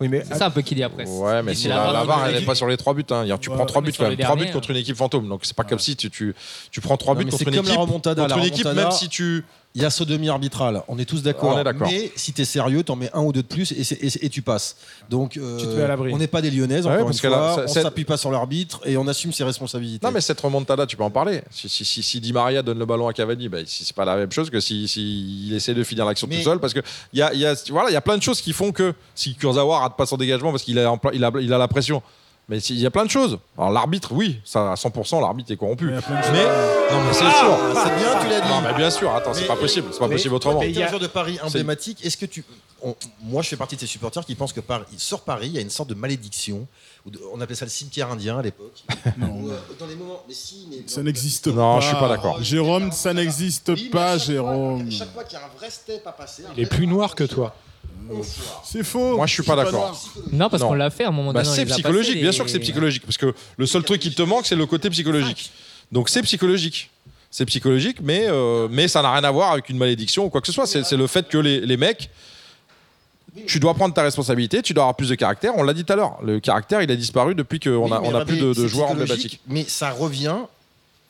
Oui, mais C'est ça un peu qu'il dit après. Ouais, mais si c'est la, la la VAR elle n'est pas sur les trois buts. hein. Tu Ouais, prends trois buts quand même, trois buts contre une équipe fantôme. Donc c'est pas comme si tu, tu tu prends trois buts contre une équipe contre La une équipe même si tu Il y a sodomie arbitrale, on est tous d'accord. Mais si tu es sérieux, t'en mets un ou deux de plus et, c'est- et- et tu passes. Donc, euh, Tu te mets à l'abri. on n'est pas des Lyonnaises, Ouais, encore parce une que là, fois. ça- on s'appuie pas sur l'arbitre et on assume ses responsabilités. Non, mais cette remontada, tu peux en parler. Si, si, si, si Di Maria donne le ballon à Cavani, ben, si c'est pas la même chose que si, si il essaie de finir l'action Mais- tout seul. Parce qu'il y a, il y, a, voilà, il y a plein de choses qui font que si Kurzawa rate pas son dégagement parce qu'il a, en plein- il a, il a la pression. Mais il y a plein de choses. Alors l'arbitre, oui, ça à 100%, l'arbitre est corrompu. Mais non, mais c'est sûr. C'est bien, tu l'as dit. Non, mais bien sûr. Attends, c'est pas possible. C'est pas possible autrement. Il y a- un joueur de Paris emblématique. Est-ce que tu. on- moi, je fais partie de ces supporters qui pensent que Paris, sur Paris, il y a une sorte de malédiction. ou de- on appelait ça le cimetière indien à l'époque. Non. Euh, dans les moments. Mais si, mais. Ça n'existe pas. Non, je suis pas d'accord. Jérôme, ça n'existe pas, Jérôme. Chaque fois qu'il y a un vrai step à passer. Il est plus noir que toi. C'est faux. Moi, je suis pas d'accord. Non, parce qu'on l'a fait à un moment Bah, donné. on c'est les a psychologique, passés, bien les- sûr que c'est psychologique, parce que le seul truc qui te manque, c'est le côté psychologique. Donc c'est psychologique. C'est psychologique, mais, euh, mais ça n'a rien à voir avec une malédiction ou quoi que ce soit. C'est c'est le fait que les, les mecs, tu dois prendre ta responsabilité, tu dois avoir plus de caractère. On l'a dit tout à l'heure, le caractère, il a disparu depuis qu'on Oui, a, mais on a plus de, regardez, de c'est joueurs psychologique, emblématiques. Mais ça revient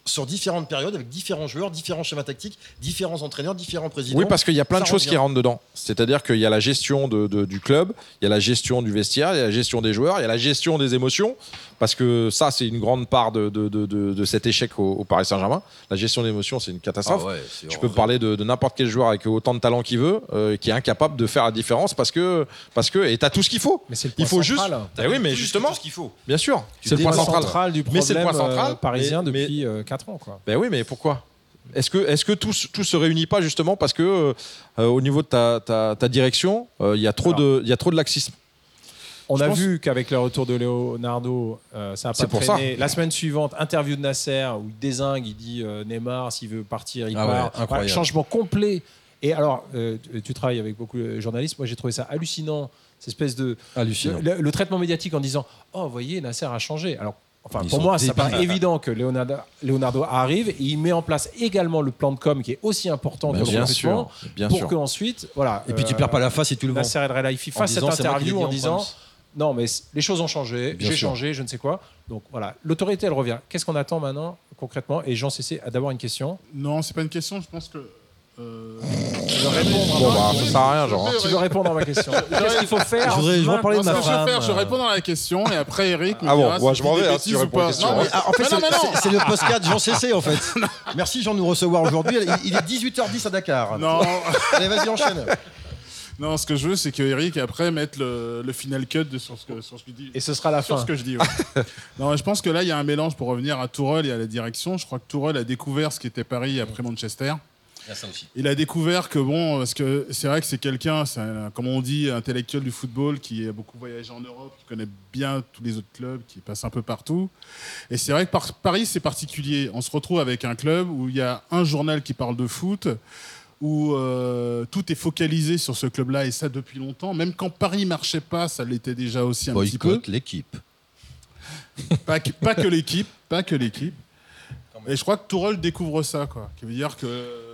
sur différentes périodes avec différents joueurs, différents schémas tactiques, différents entraîneurs, différents présidents. Oui, parce qu'il y a plein Ça de choses qui rentrent dedans. C'est-à-dire qu'il y a la gestion de- de- du club, il y a la gestion du vestiaire, il y a la gestion des joueurs, il y a la gestion des émotions. Parce que ça, c'est une grande part de, de- de- de- de cet échec au, au Paris Saint-Germain. La gestion des émotions, c'est une Ah catastrophe. ouais, c'est Tu peux parler de, de n'importe quel joueur avec autant de talent qu'il veut, euh, qui est incapable de faire la différence parce que, parce que et t'as tout ce qu'il faut. Mais c'est le Il point faut central. Eh oui, mais justement, tout ce qu'il faut. bien sûr, C'est le point central, central. du Mais c'est problème le point central, euh, parisien mais- depuis 4 ans. Quoi. Ben oui, mais pourquoi? Est-ce que, est que tout, se réunit pas justement parce que euh, euh, au niveau de ta, ta- ta direction, euh, il y a trop Alors. de, y a trop de laxisme? On Je a pense- vu qu'avec le retour de Leonardo, euh, ça a pas pour traîné. La semaine suivante, interview de Nasser où il désingue, il dit euh, Neymar s'il veut partir, il Ah ouais, part. Voilà, changement complet. Et alors, euh, tu- tu travailles avec beaucoup de journalistes. Moi, j'ai trouvé ça hallucinant, cette espèce de Hallucinant. le, le traitement médiatique en disant Oh, voyez, Nasser a changé. Alors, enfin, Ils pour moi, ça paraît évident que Leonardo, Leonardo arrive et il met en place également le plan de com qui est aussi important Ben que le bien sûr, bien pour sûr. qu'ensuite, voilà. Et puis tu euh, perds pas la face si tu le vends. Nasser El Khelaifi En fasse cette interview en en disant non, mais les choses ont changé, j'ai changé, je ne sais quoi. Donc voilà, l'autorité, elle revient. Qu'est-ce qu'on attend maintenant, concrètement? Et Jean Cessé a d'abord une question. Non, c'est pas une question. Je pense que. Euh, Tu veux répondre à Bon, ma- bah, ça sert à rien, genre. Tu veux répondre à ma question Qu'est-ce qu'il faut faire Je voudrais- je voudrais parler de ma ce que je vais femme. faire, je réponds à la question et après Eric me Ah bon, si je m'en dis vais, hein, si tu réponds questions. Non, Ah, mais- Ah, en fait, c'est- le postcard Jean Cessé en fait. Merci Jean de nous recevoir aujourd'hui. Il, il est 18h10 à Dakar. Non, Allez, vas-y, enchaîne. non, ce que je veux, c'est que Eric après mette le, le final cut de, sur ce que sur ce qu'il dit. Et ce sera la sur fin. ce que je dis. ouais. non, je pense que là, il y a un mélange pour revenir à Tourelle et à la direction. Je crois que Tourelle a découvert ce qu'était Paris après Manchester. Il y a ça aussi. Il a découvert que bon, parce que c'est vrai que c'est quelqu'un, c'est un- comme on dit, intellectuel du football, qui a beaucoup voyagé en Europe, qui connaît bien tous les autres clubs, qui passe un peu partout. Et c'est vrai que par- Paris, c'est particulier. On se retrouve avec un club où il y a un journal qui parle de foot, où euh, tout est focalisé sur ce club-là, et ça depuis longtemps. Même quand Paris marchait pas, ça l'était déjà aussi un petit peu. Boycott l'équipe. Pas que, pas que l'équipe, pas que l'équipe. Et je crois que Tourelle découvre ça, quoi. Qui veut dire que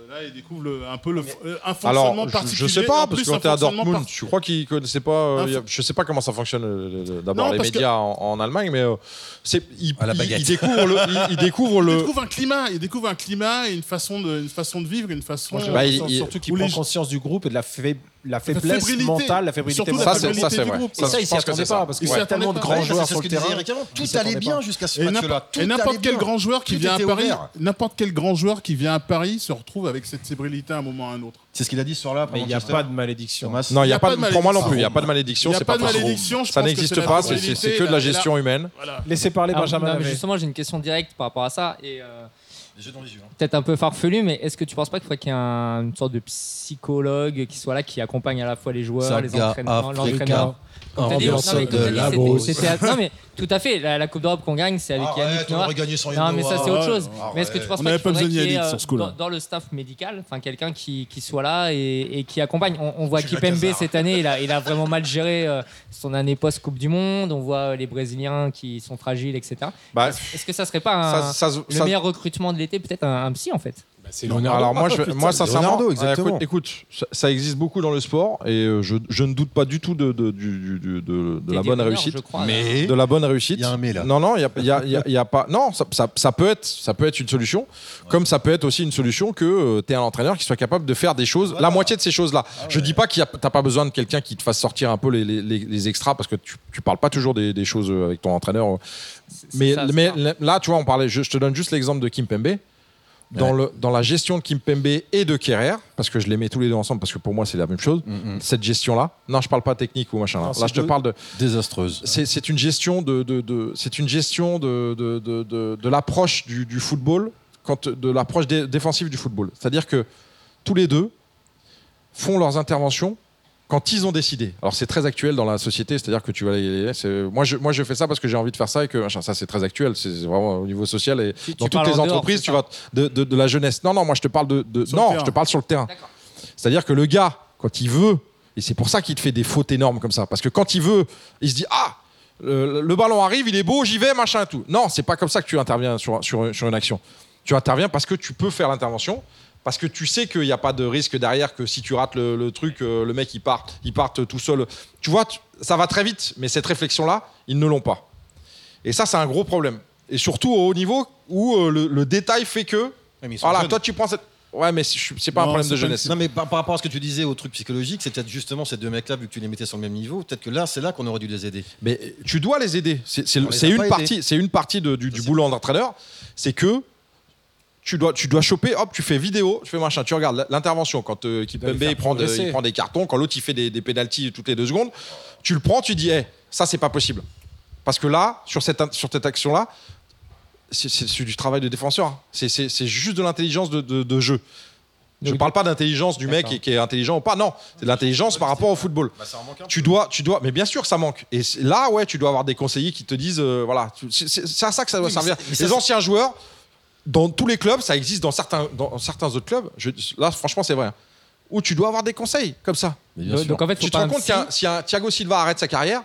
là, il découvre le- un peu le, euh, un fonctionnement Alors, je, particulier. je sais pas, parce que quand t'es à Dortmund, par- je crois qu'ils connaissaient pas. euh, je sais pas comment ça fonctionne euh, d'abord les que- médias en, en Allemagne, mais euh, c'est il, la il- baguette. il découvre le, il, il découvre Il le. découvre un climat, il découvre un climat et une façon de, une façon de vivre, une façon. Bah, surtout qu'il prend les- conscience du groupe et de la, faib- la faiblesse fébrilité. mentale, la fébrilité Surtout Ça, mentale. c'est ça, c'est vrai. Et ça, il je s'y ça. pas, parce Il qu'il y a tellement de grands joueurs sur le terrain. Tout allait bien jusqu'à ce match-là. et n'importe quel grand joueur qui vient à Paris, n'importe quel grand joueur qui vient à Paris se retrouve avec cette fébrilité à un moment ou à un autre. C'est ce qu'il a dit ce soir-là. Mais il n'y a pas de malédiction. Non, il y a pas, pour moi non plus, il y a pas de malédiction, c'est pas possible. Ça n'existe pas, c'est- que de la gestion humaine. Laissez parler Alors, Benjamin justement, j'ai une question directe par rapport à ça. Et Les yeux dans les yeux. hein. peut-être un peu farfelu, mais est-ce que tu penses pas qu'il faudrait qu'il y ait un- une sorte de psychologue qui soit là, qui accompagne à la fois les joueurs, les entraîneurs, l'entraîneur Ambiance de c'était- Non, mais tout à fait. La, la Coupe d'Europe qu'on gagne, c'est avec Yannick Arrête, on Noah. Non, mais ça, c'est autre ouais, chose. arrête. Mais est-ce que tu penses pas qu'il y ait, euh, dans, dans le staff médical, enfin quelqu'un qui, qui soit là et, et qui accompagne On, on voit Kipembe cette année, il a, il a vraiment mal géré euh, son année post-Coupe du Monde. On voit les Brésiliens qui sont fragiles, etc. Bah, Est-ce que ça serait pas un- ça- ça- le ça- meilleur recrutement de l'été, peut-être un, un psy en fait? Bah, c'est Alors moi, je, moi sincèrement, Leonardo, euh, exactement. écoute, écoute, ça, ça existe beaucoup dans le sport et euh, je, je ne doute pas du tout de, de, du- du- de- de la bonne réussite. Je crois, Mais De la bonne réussite. il y a un mais là. Non, non, il y a, y y y pas. Non, ça, ça- ça peut être, ça peut être une solution. Comme ça peut être aussi une solution que tu es un entraîneur qui soit capable de faire des choses, la moitié de ces choses-là. Je dis pas a- t'as pas besoin de quelqu'un qui te fasse sortir un peu les, les- les- les extras parce que tu, tu parles pas toujours des, des choses avec ton entraîneur. c'est Mais, là, tu vois, on parlait. Je, je te donne juste l'exemple de Kim Pembe. Dans, Ouais. le, dans la gestion de Kimpembe et de Kerrer, parce que je les mets tous les deux ensemble, parce que pour moi c'est la même chose, Mm, mm. cette gestion-là, non, je parle pas technique ou machin. là. Non, Là, c'est je te parle de. Désastreuse. C'est une gestion de, de, de- c'est une gestion de, de, de, de- de l'approche du, du football, quand, de l'approche dé- défensive du football. C'est-à-dire que tous les deux font leurs interventions quand ils ont décidé. Alors c'est très actuel dans la société, c'est-à-dire que tu vas c'est- moi je moi je fais ça parce que j'ai envie de faire ça et que machin, ça c'est très actuel, c'est vraiment au niveau social et dans toutes les dehors, entreprises, tu vas de, de, de la jeunesse. Non non, moi je te parle de, de- non, terrain. je te parle sur le terrain. C'est-à-dire que le gars quand il veut et c'est pour ça qu'il te fait des fautes énormes comme ça parce que quand il veut, il se dit ah le, le ballon arrive, il est beau, j'y vais, machin et tout. Non, c'est pas comme ça que tu interviens sur, sur, sur une action. Tu interviens parce que tu peux faire l'intervention, parce que tu sais qu'il n'y a pas de risque derrière, que si tu rates le, le truc, euh, le mec il part, il part tout seul. Tu vois, ça va très vite, mais cette réflexion-là, ils ne l'ont pas. Et ça, c'est un gros problème. Et surtout au haut niveau où euh, le, le détail fait que, voilà, toi tu prends cette. Ouais, mais c'est pas un problème de jeunesse. Non, mais par, par rapport à ce que tu disais au truc psychologique, c'est peut-être justement ces deux mecs-là, vu que tu les mettais sur le même niveau, peut-être que là, c'est là qu'on aurait dû les aider. Mais tu dois les aider. C'est une partie, une partie de- du, du boulot d'entraîneur. C'est que tu dois, tu dois choper, hop, tu fais vidéo, tu fais machin, tu regardes l'intervention quand euh, faire il prend, de- il prend des cartons, quand l'autre il fait des, des pénalties toutes les deux secondes, tu le prends, tu dis, hey, ça c'est pas possible. Parce que là, sur cette, sur cette action-là, c'est du travail de défenseur. hein. C'est- juste de l'intelligence de, de- de jeu. Je ne parle pas d'intelligence du mec qui, qui est intelligent ou pas. Non, c'est de l'intelligence par rapport au football. Tu dois, tu dois, mais bien sûr ça manque. Et là, ouais, tu dois avoir des conseillers qui te disent, euh, voilà, c'est à ça que ça doit Oui, servir. les anciens joueurs, dans tous les clubs, ça existe dans certains, dans certains autres clubs. je- là, franchement, c'est vrai. hein, Où tu dois avoir des conseils comme ça. Donc, en fait, Tu te rends compte qu'il y a- si un Thiago Silva arrête sa carrière,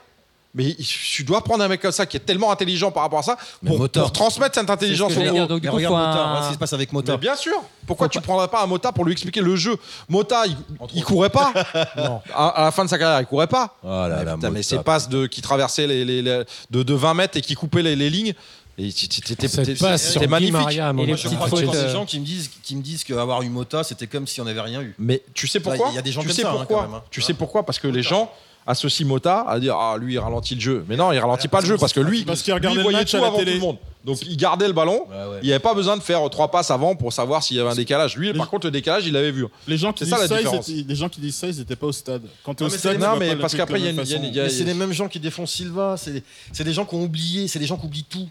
mais tu dois prendre un mec comme ça qui est tellement intelligent par rapport à ça pour, transmettre cette ce intelligence que au dire. Donc, coup, regarde Mota, ce qui se passe avec Mota. Mais bien sûr. Pourquoi tu ne prendrais pas un Mota pour lui expliquer le jeu? Mota, il, il courait pas. À, à la fin de sa carrière, il courait pas. Oh là Mais là, putain, mais Mota. ces passes de, qui traversaient les, les- les- de, de 20 mètres et qui coupaient les, les lignes, et t- t- t'étais- Cette t'étais- passe c'était sur magnifique. Maria un Et les Je crois euh, des gens qui me disent, qui me disent qu'avoir eu Mota, c'était comme si on n'avait rien eu. Mais tu sais pourquoi Il y a des gens Tu comme sais ça, hein, quand même, hein. Tu sais pourquoi Parce que les gens associent Mota à dire ah lui il ralentit le jeu. Mais non, il ralentit pas le jeu parce que lui, Parce qu'il lui, regardait le voyait match tout à la avant tout le monde. Donc il gardait le ballon. Ouais, ouais. Il n'y avait pas besoin de faire trois passes avant pour savoir s'il y avait un décalage. Lui, par contre, le décalage, il l'avait vu. Les gens qui C'est disent ça, étaient- les gens qui disent ça, ils n'étaient pas au stade. Quand tu es Non, au stade, non, mais pas le parce qu'après, il y a c'est les mêmes gens qui défendent Silva, c'est c'est des gens qui ont oublié, c'est des gens qui oublient tout.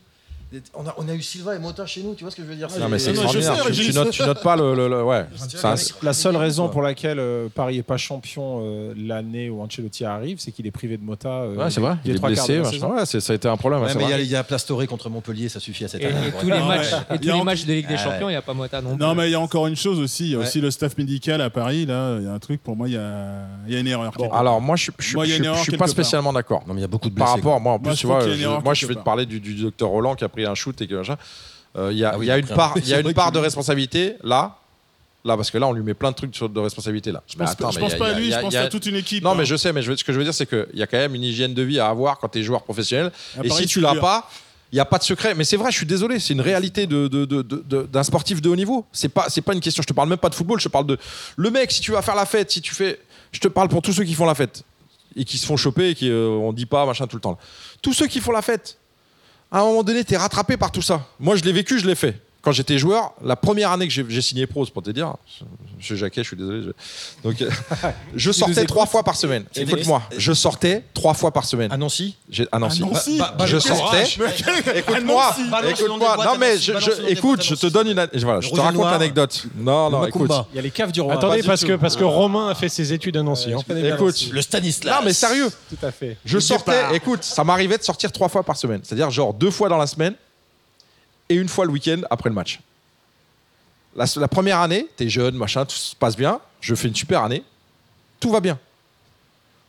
On a, on a eu Silva et Mota chez nous, tu vois ce que je veux dire Non, mais c'est extraordinaire. sais, Tu, notes, tu notes pas le. le- le- ouais. Un- La seule raison pour laquelle euh, Paris n'est pas champion euh, l'année où Ancelotti arrive, c'est qu'il est privé de Mota. euh, Ouais, c'est vrai. Il est blessé. Ouais, c'est- ça a été un problème. Ouais, mais il y a- a Plastoré contre Montpellier, ça suffit à cette Et, année. et tous les Non, matchs, ouais. et tous Il y a les en- matchs de Ligue des Ah, Champions, il n'y a pas Mota non plus. Non, mais il y a encore une chose aussi. Il y a Ouais. aussi le staff médical à Paris. Là, il y a un truc. Pour moi, il y a, il y a une erreur. Alors, moi, je, erreur suis pas spécialement d'accord. Non, mais il y a beaucoup de Par rapport, moi, en plus, tu vois, moi, je vais te parler du docteur Roland qui a pris un shoot et que machin. Euh, Il y a, Ah oui, il y a une part, il y a une part de responsabilité là, là, parce que là, on lui met plein de trucs sur- de responsabilité là. Je pense, pas- attends, je mais pense il y a- pas à lui, a- je pense il y a- à toute une équipe. Non, hein. mais je sais, mais je ce que je veux dire, c'est qu'il y a quand même une hygiène de vie à avoir quand tu es joueur professionnel. À Et si tu l'as pas, il n'y a pas de secret. Mais c'est vrai, je suis désolé, c'est une réalité de, de- de- de- de- d'un sportif de haut niveau. C'est pas, c'est pas une question. Je te parle même pas de football, je te parle de. Le mec, si tu vas faire la fête, si tu fais. Je te parle pour tous ceux qui font la fête et qui se font choper et qui euh, on dit pas machin tout le temps. Tous ceux qui font la fête, à un moment donné, tu es rattrapé par tout ça. Moi, je l'ai vécu, je l'ai fait. Quand j'étais joueur, la première année que j'ai signé pro, c'est pour te dire, Monsieur Jacquet, je suis désolé. je- Donc, euh, je sortais trois fois par semaine. Écoute-moi, je sortais trois fois par semaine. À Nancy Ah Bah, bah, je sortais. Écoute-moi, écoute-moi. Non mais je, écoute, je te donne une, voilà, je te raconte l'anecdote. Non, non, écoute. Il y a les caves du roi. Attendez, parce que, parce que Romain a fait ses études à Nancy. hein. Écoute. Le Stanislas. Non mais sérieux, Tout à fait. je sortais. Écoute, ça m'arrivait de sortir trois fois par semaine, c'est-à-dire genre deux fois dans la semaine et une fois le week-end après le match. La, la première année, t'es jeune, machin, tout se passe bien. Je fais une super année, tout va bien.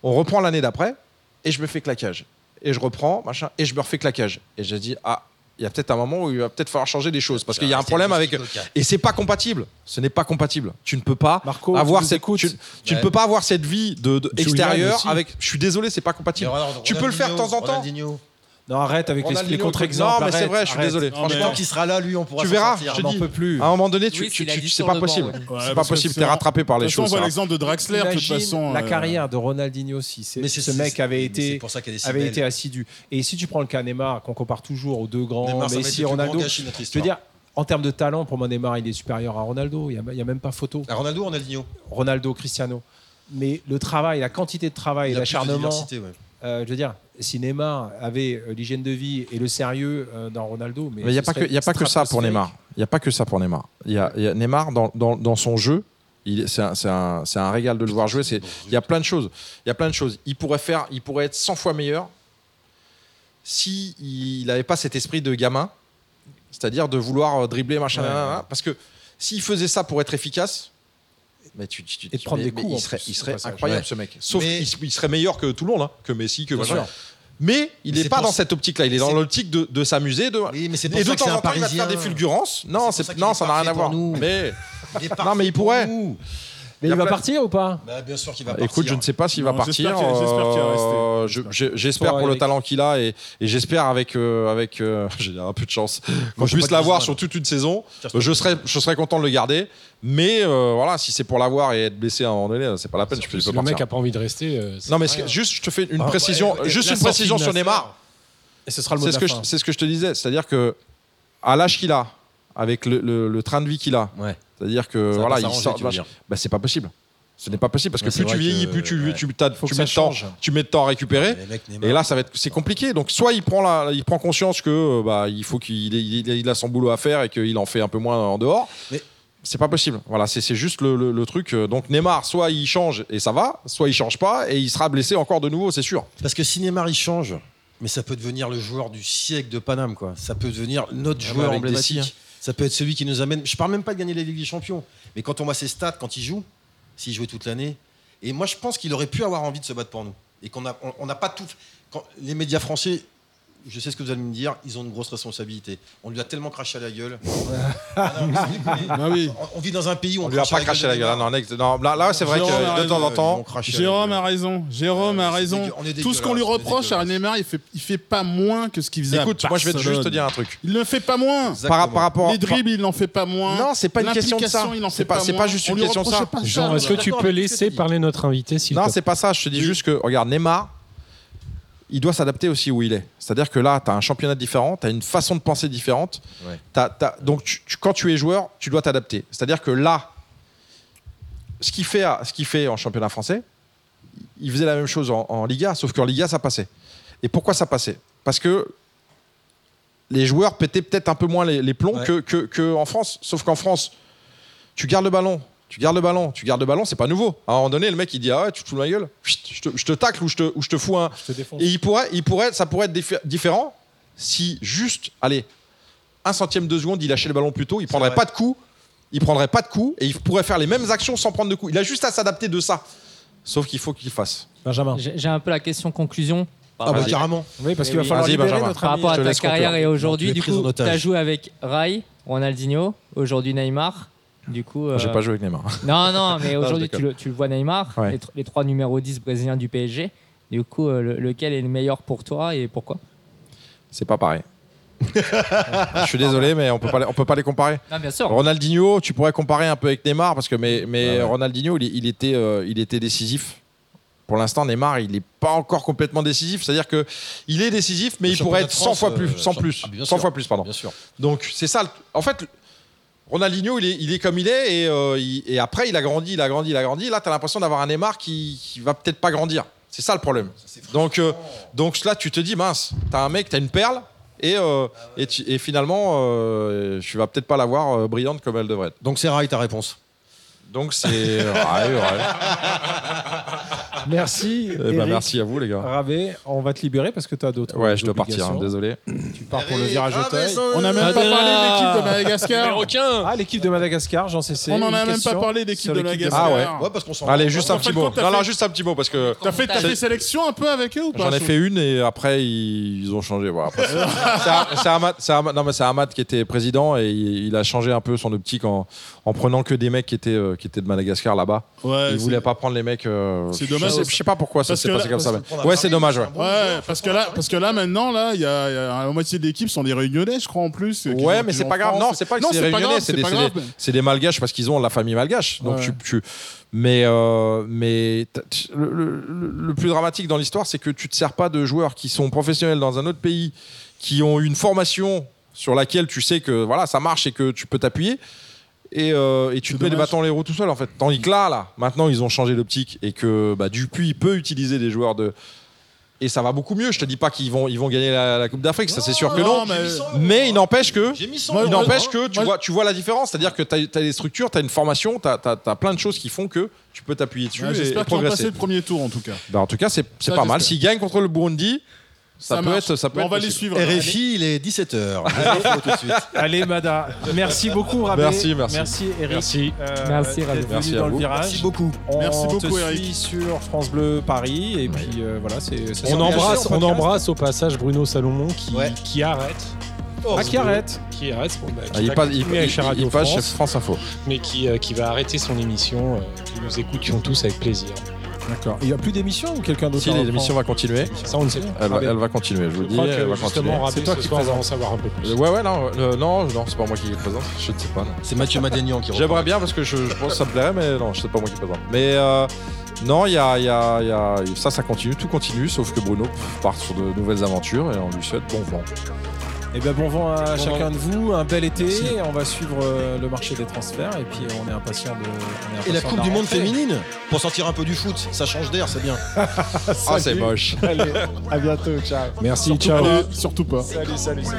On reprend l'année d'après et je me fais claquage. Et je reprends, machin, et je me refais claquage. Et je dis ah, il y a peut-être un moment où il va peut-être falloir changer des choses parce qu'il y a un problème avec. Et c'est pas compatible. Ce n'est pas compatible. Tu ne peux pas Marco, avoir cette. écoutes Tu, tu ne peux pas avoir cette vie de, extérieure avec. Je suis désolé, c'est pas compatible. Tu peux le faire de temps en temps. Ronaldinho. Non, arrête avec les, contre-exemples. Non, mais c'est vrai, je suis arrête. désolé. Non, Franchement, qu'il sera là, lui, on pourra Tu verras, sortir. je te On n'en peut plus. à un moment donné, tu, Oui, tu, c'est pas possible. ouais. Ouais, C'est pas possible. T'es rattrapé par les façon, on choses. voit l'exemple de Draxler, de toute façon. la euh, carrière de Ronaldinho aussi. C'est- Mais c'est- Ce mec avait été, si avait été assidu. Et si tu prends le cas Neymar, qu'on compare toujours aux deux grands, Messi, Ronaldo, je veux dire, En termes de talent, pour moi, Neymar, il est supérieur à Ronaldo. Il n'y a, même pas photo. À Ronaldo, Ronaldinho? Ronaldo, Cristiano. Mais le travail, la quantité de travail, l'acharnement. diversité, ouais. euh, je veux dire, si Neymar avait euh, l'hygiène de vie et le sérieux euh, dans Ronaldo, mais il n'y a pas que, y a pas que ça pour. Neymar. Il n'y a pas que ça pour Neymar. Il y a, y a Neymar dans, dans, dans son jeu. C'est un, régal de le voir jouer. Il y a plein de choses. Il y a plein de choses. Il pourrait faire, il pourrait être 100 fois meilleur si il n'avait pas cet esprit de gamin, c'est-à-dire de vouloir euh, dribbler machin. Ouais. Parce que s'il faisait ça pour être efficace, mais tu, tu- tu- Et de prendre mais- des coups, il serait, il incroyable ce mec. Sauf Mais- qu'il il serait meilleur que tout le monde, hein, que Messi, que Bien machin. sûr. Mais il n'est pas dans cette optique-là. Il est dans l'optique de, de s'amuser. De... Oui, mais c'est pour Et ça de temps un en temps, il va te faire des fulgurances. Non, non, ça n'a rien à voir. nous. Mais Non, mais il pour pourrait. Mais il va plein- partir ou pas Bah, bien sûr qu'il va partir. écoute, je ne sais pas s'il va partir. j'espère. Euh, je- pour le talent qu'il a et, et j'espère avec avec avec euh, j'ai un peu de chance qu'on puisse l'avoir sur toute une saison. Je serais je serais content de le garder. Mais euh, voilà, si c'est pour l'avoir et être blessé à un moment donné, c'est pas la peine. Tu peux, Si le mec partir. a pas envie de rester. euh, Non, mais juste, je te fais une Ah, précision, ouais, juste une précision sur Neymar. Et ce sera le mot C'est ce, que je, fin. c'est ce que je te disais, c'est-à-dire que à l'âge qu'il a, avec le, le- le train de vie qu'il a, Ouais. C'est-à-dire que Ça voilà, il sort, tu bah, c'est pas possible. Ce n'est pas possible parce que plus tu vieillis, plus tu, ouais. tu, tu que mets de temps, tu mets de temps à récupérer. Et là, ça va être, c'est compliqué. Donc, soit il prend la, il prend conscience que bah, il faut qu'il ait- il, il a son boulot à faire et qu'il en fait un peu moins en dehors. Mais- c'est pas possible. Voilà, c'est c'est juste le, le- le truc. euh, Donc Neymar, soit il change et ça va, soit il change pas et il sera blessé encore de nouveau, c'est sûr. Parce que si Neymar il change, mais ça peut devenir le joueur du siècle de Paname, quoi. Ça peut devenir notre Ah, joueur emblématique. Ça peut être celui qui nous amène. Je parle même pas de gagner la Ligue des Champions, mais quand on voit ses stats quand il joue, s'il jouait toute l'année, et moi je pense qu'il aurait pu avoir envie de se battre pour nous, et qu'on a, on n'a pas tout. Les médias français. Je sais ce que vous allez me dire, ils ont une grosse responsabilité. On lui a tellement craché à la gueule. Ah non. Bah oui. on, on vit dans un pays où on, On lui a pas à craché la de gueule. Neymar. Non, non, là, là, c'est vrai Jérôme a que de temps en temps, à la Jérôme gueule. a raison. Jérôme a c'est raison. dégueu- on est Tout ce qu'on lui reproche à. Neymar, il fait, il fait pas moins que ce qu'il faisait. à écoute, moi je vais te- juste te dire un truc. Il ne fait pas moins. Par, par rapport, Les dribbles, il n'en fait pas moins. Non, c'est pas une question de ça. C'est fait pas- pas c'est moins. pas juste On une question de ça. Jean, est-ce que tu peux laisser parler notre invité Non, c'est pas ça. Je te dis juste que, regarde, Neymar, il doit s'adapter aussi où il est. C'est-à-dire que là, tu as un championnat différent, tu as une façon de penser différente. Ouais. Donc, tu- tu- quand tu es joueur, tu dois t'adapter. C'est-à-dire que là, ce qu'il fait, ce fait en championnat français, il faisait la même chose en, en Liga, sauf qu'en Liga, ça passait. Et pourquoi ça passait? Parce que les joueurs pétaient peut-être un peu moins les, les plombs Ouais. que, que, que en France. Sauf qu'en France, tu gardes le ballon, tu gardes le ballon, tu gardes le ballon, c'est pas nouveau. À un moment donné, le mec il dit Ah ouais, tu te fous de ma gueule, je te, je te tacle ou je te, ou je te fous un. Je te défonce. Et il pourrait, il pourrait, ça pourrait être diffé- différent si juste, allez, un centième de seconde, il lâchait le ballon plus tôt, il prendrait vrai. pas de coups, il prendrait pas de coups et il pourrait faire les mêmes actions sans prendre de coups. Il a juste à s'adapter de ça. Sauf qu'il faut qu'il fasse. Benjamin. J'ai un peu la question conclusion. Ah bah carrément. Oui, parce Eh qu'il va oui. falloir Vas-y, libérer Benjamin. notre Par ami. rapport à ta carrière et aujourd'hui, du coup, tu as joué avec Rai, Ronaldinho, aujourd'hui Neymar. Du coup, J'ai euh, pas joué avec Neymar. Non, non, mais aujourd'hui, tu, le- tu le vois Neymar, Ouais. les, les trois numéros 10 brésiliens du PSG. Du coup, euh, le- lequel est le meilleur pour toi et pourquoi? C'est pas pareil. Je suis désolé, mais on peut pas, on peut pas les comparer. Non, bien sûr. Ronaldinho, tu pourrais comparer un peu avec Neymar parce que mais, mais Ah ouais. Ronaldinho, il, il était, euh, il était décisif. Pour l'instant, Neymar, il n'est pas encore complètement décisif. C'est-à-dire que il est décisif, mais Le il pourrait être de 100 France, fois euh, plus, 100 champ- plus, Ah, bien 100 sûr. fois plus, pardon. Bien sûr. Donc c'est ça. En fait, Ronaldinho, il est, il est comme il est et, euh, il- et après, il a grandi, il a grandi, il a grandi. Là, tu as l'impression d'avoir un Neymar qui, qui va peut-être pas grandir. C'est ça le problème. Donc, euh, donc là, tu te dis mince, t'as un mec, t'as une perle. Et, euh, et, tu- et finalement, euh, tu vas peut-être pas la voir euh, brillante comme elle devrait être. Donc c'est Rai ta réponse. Donc c'est. ouais, ouais. Merci. Eh ben, Eric merci à vous, les gars. Ravé, on va te libérer parce que tu as d'autres. Ouais, je dois partir, hein, désolé. Tu pars pour le virage Auteuil. On n'a même pas parlé de l'équipe de Madagascar. aucun Ah, l'équipe de Madagascar, j'en sais On n'en a même pas parlé d'équipe de Madagascar. Ah ouais. Ouais, parce qu'on s'en Allez, juste un petit mot. Non, non, juste un petit mot parce que T'as fait, fait sélection un peu avec eux ou pas j'en ai fait une et après ils, ont changé. Voilà, c'est- c'est c'est Ahmad, c'est Ahmad- non, mais c'est Ahmad qui était président et il, il a changé un peu son optique en, en prenant que des mecs qui étaient, euh, qui étaient de Madagascar là-bas. Ouais, il c'est- voulait pas prendre les mecs. euh, C'est je dommage. sais- Je sais pas pourquoi ça s'est passé comme ça. Ouais, c'est dommage. Ouais. parce que là, parce que là maintenant là, il y, a il y a la moitié de l'équipe sont des Réunionnais, je crois en plus. Ouais, mais c'est pas grave. Non, c'est pas que c'est des Réunionnais, c'est des, Malgaches parce qu'ils ont la famille malgache. Donc Ouais. tu, tu- mais euh, mais le- le plus dramatique dans l'histoire, c'est que tu te sers pas de joueurs qui sont professionnels dans un autre pays, qui ont une formation sur laquelle tu sais que voilà, ça marche et que tu peux t'appuyer. Et, euh, et tu te mets les bâtons les roues tout seul en fait. Tandis que là, là, maintenant ils ont changé l'optique et que bah, Dupuis peut utiliser des joueurs de. Et ça va beaucoup mieux. Je te dis pas qu'ils vont, ils vont gagner la, la Coupe d'Afrique, ça c'est sûr que non. mais- Mais il n'empêche que. Il n'empêche que tu moi, vois, tu vois la différence, c'est-à-dire que tu as, des structures, tu as une formation, tu as, plein de choses qui font que tu peux t'appuyer dessus Ouais, et, et J'espère qu'ils progresser. le premier tour en tout cas. Bah, en tout cas, c'est pas mal. S'ils gagnent contre le Burundi, ça, peut marche. être. Ça peut Bon, on être va les suivre. RFI, il est 17h. tout de suite. Allez, Mada. Merci beaucoup, Rabé. Merci, merci. Merci, Eric. Merci. Euh, Merci, Rabé. Merci à dans le vous. virage. Merci beaucoup. On Merci beaucoup, te Eric. suit sur France Bleu Paris. Et puis euh, voilà, c'est. On embrasse, on embrasse au passage Bruno Salomon qui, Ouais. qui arrête. Ah, qui arrête Qui arrête. bon, bah, qui Ah, il passe, il, il- chez il Radio passe chez France, France Info. mais qui, euh, qui va arrêter son émission. euh, nous écoutions tous avec plaisir. D'accord. Il n'y a plus d'émission ou quelqu'un d'autre Si l'émission va continuer, Ça, on ne sait pas. elle va, elle va continuer. Je vous le dis, elle va continuer. C'est toi ce qui soir, va présente. en savoir un peu plus. Euh, Ouais, ouais, non, euh, non, non, c'est pas moi qui le présente. Je ne sais pas. C'est Mathieu Madénian qui. J'aimerais bien parce que je, je pense que ça me plairait, mais non, je sais pas moi qui présente. Mais euh, non, il y a, il y a- il y a- ça, ça continue, tout continue, sauf que Bruno part sur de nouvelles aventures et on lui souhaite bon vent. Eh bien, bon vent à Bon chacun vent. de vous, un bel été. On va suivre euh, le marché des transferts et puis on est impatient de. on est Et la Coupe du Monde féminine Pour sortir un peu du foot, ça change d'air, c'est bien. Ah, c'est moche. Allez, à bientôt, ciao. Merci, Surtout ciao. pas, Surtout pas. Salut, salut. salut.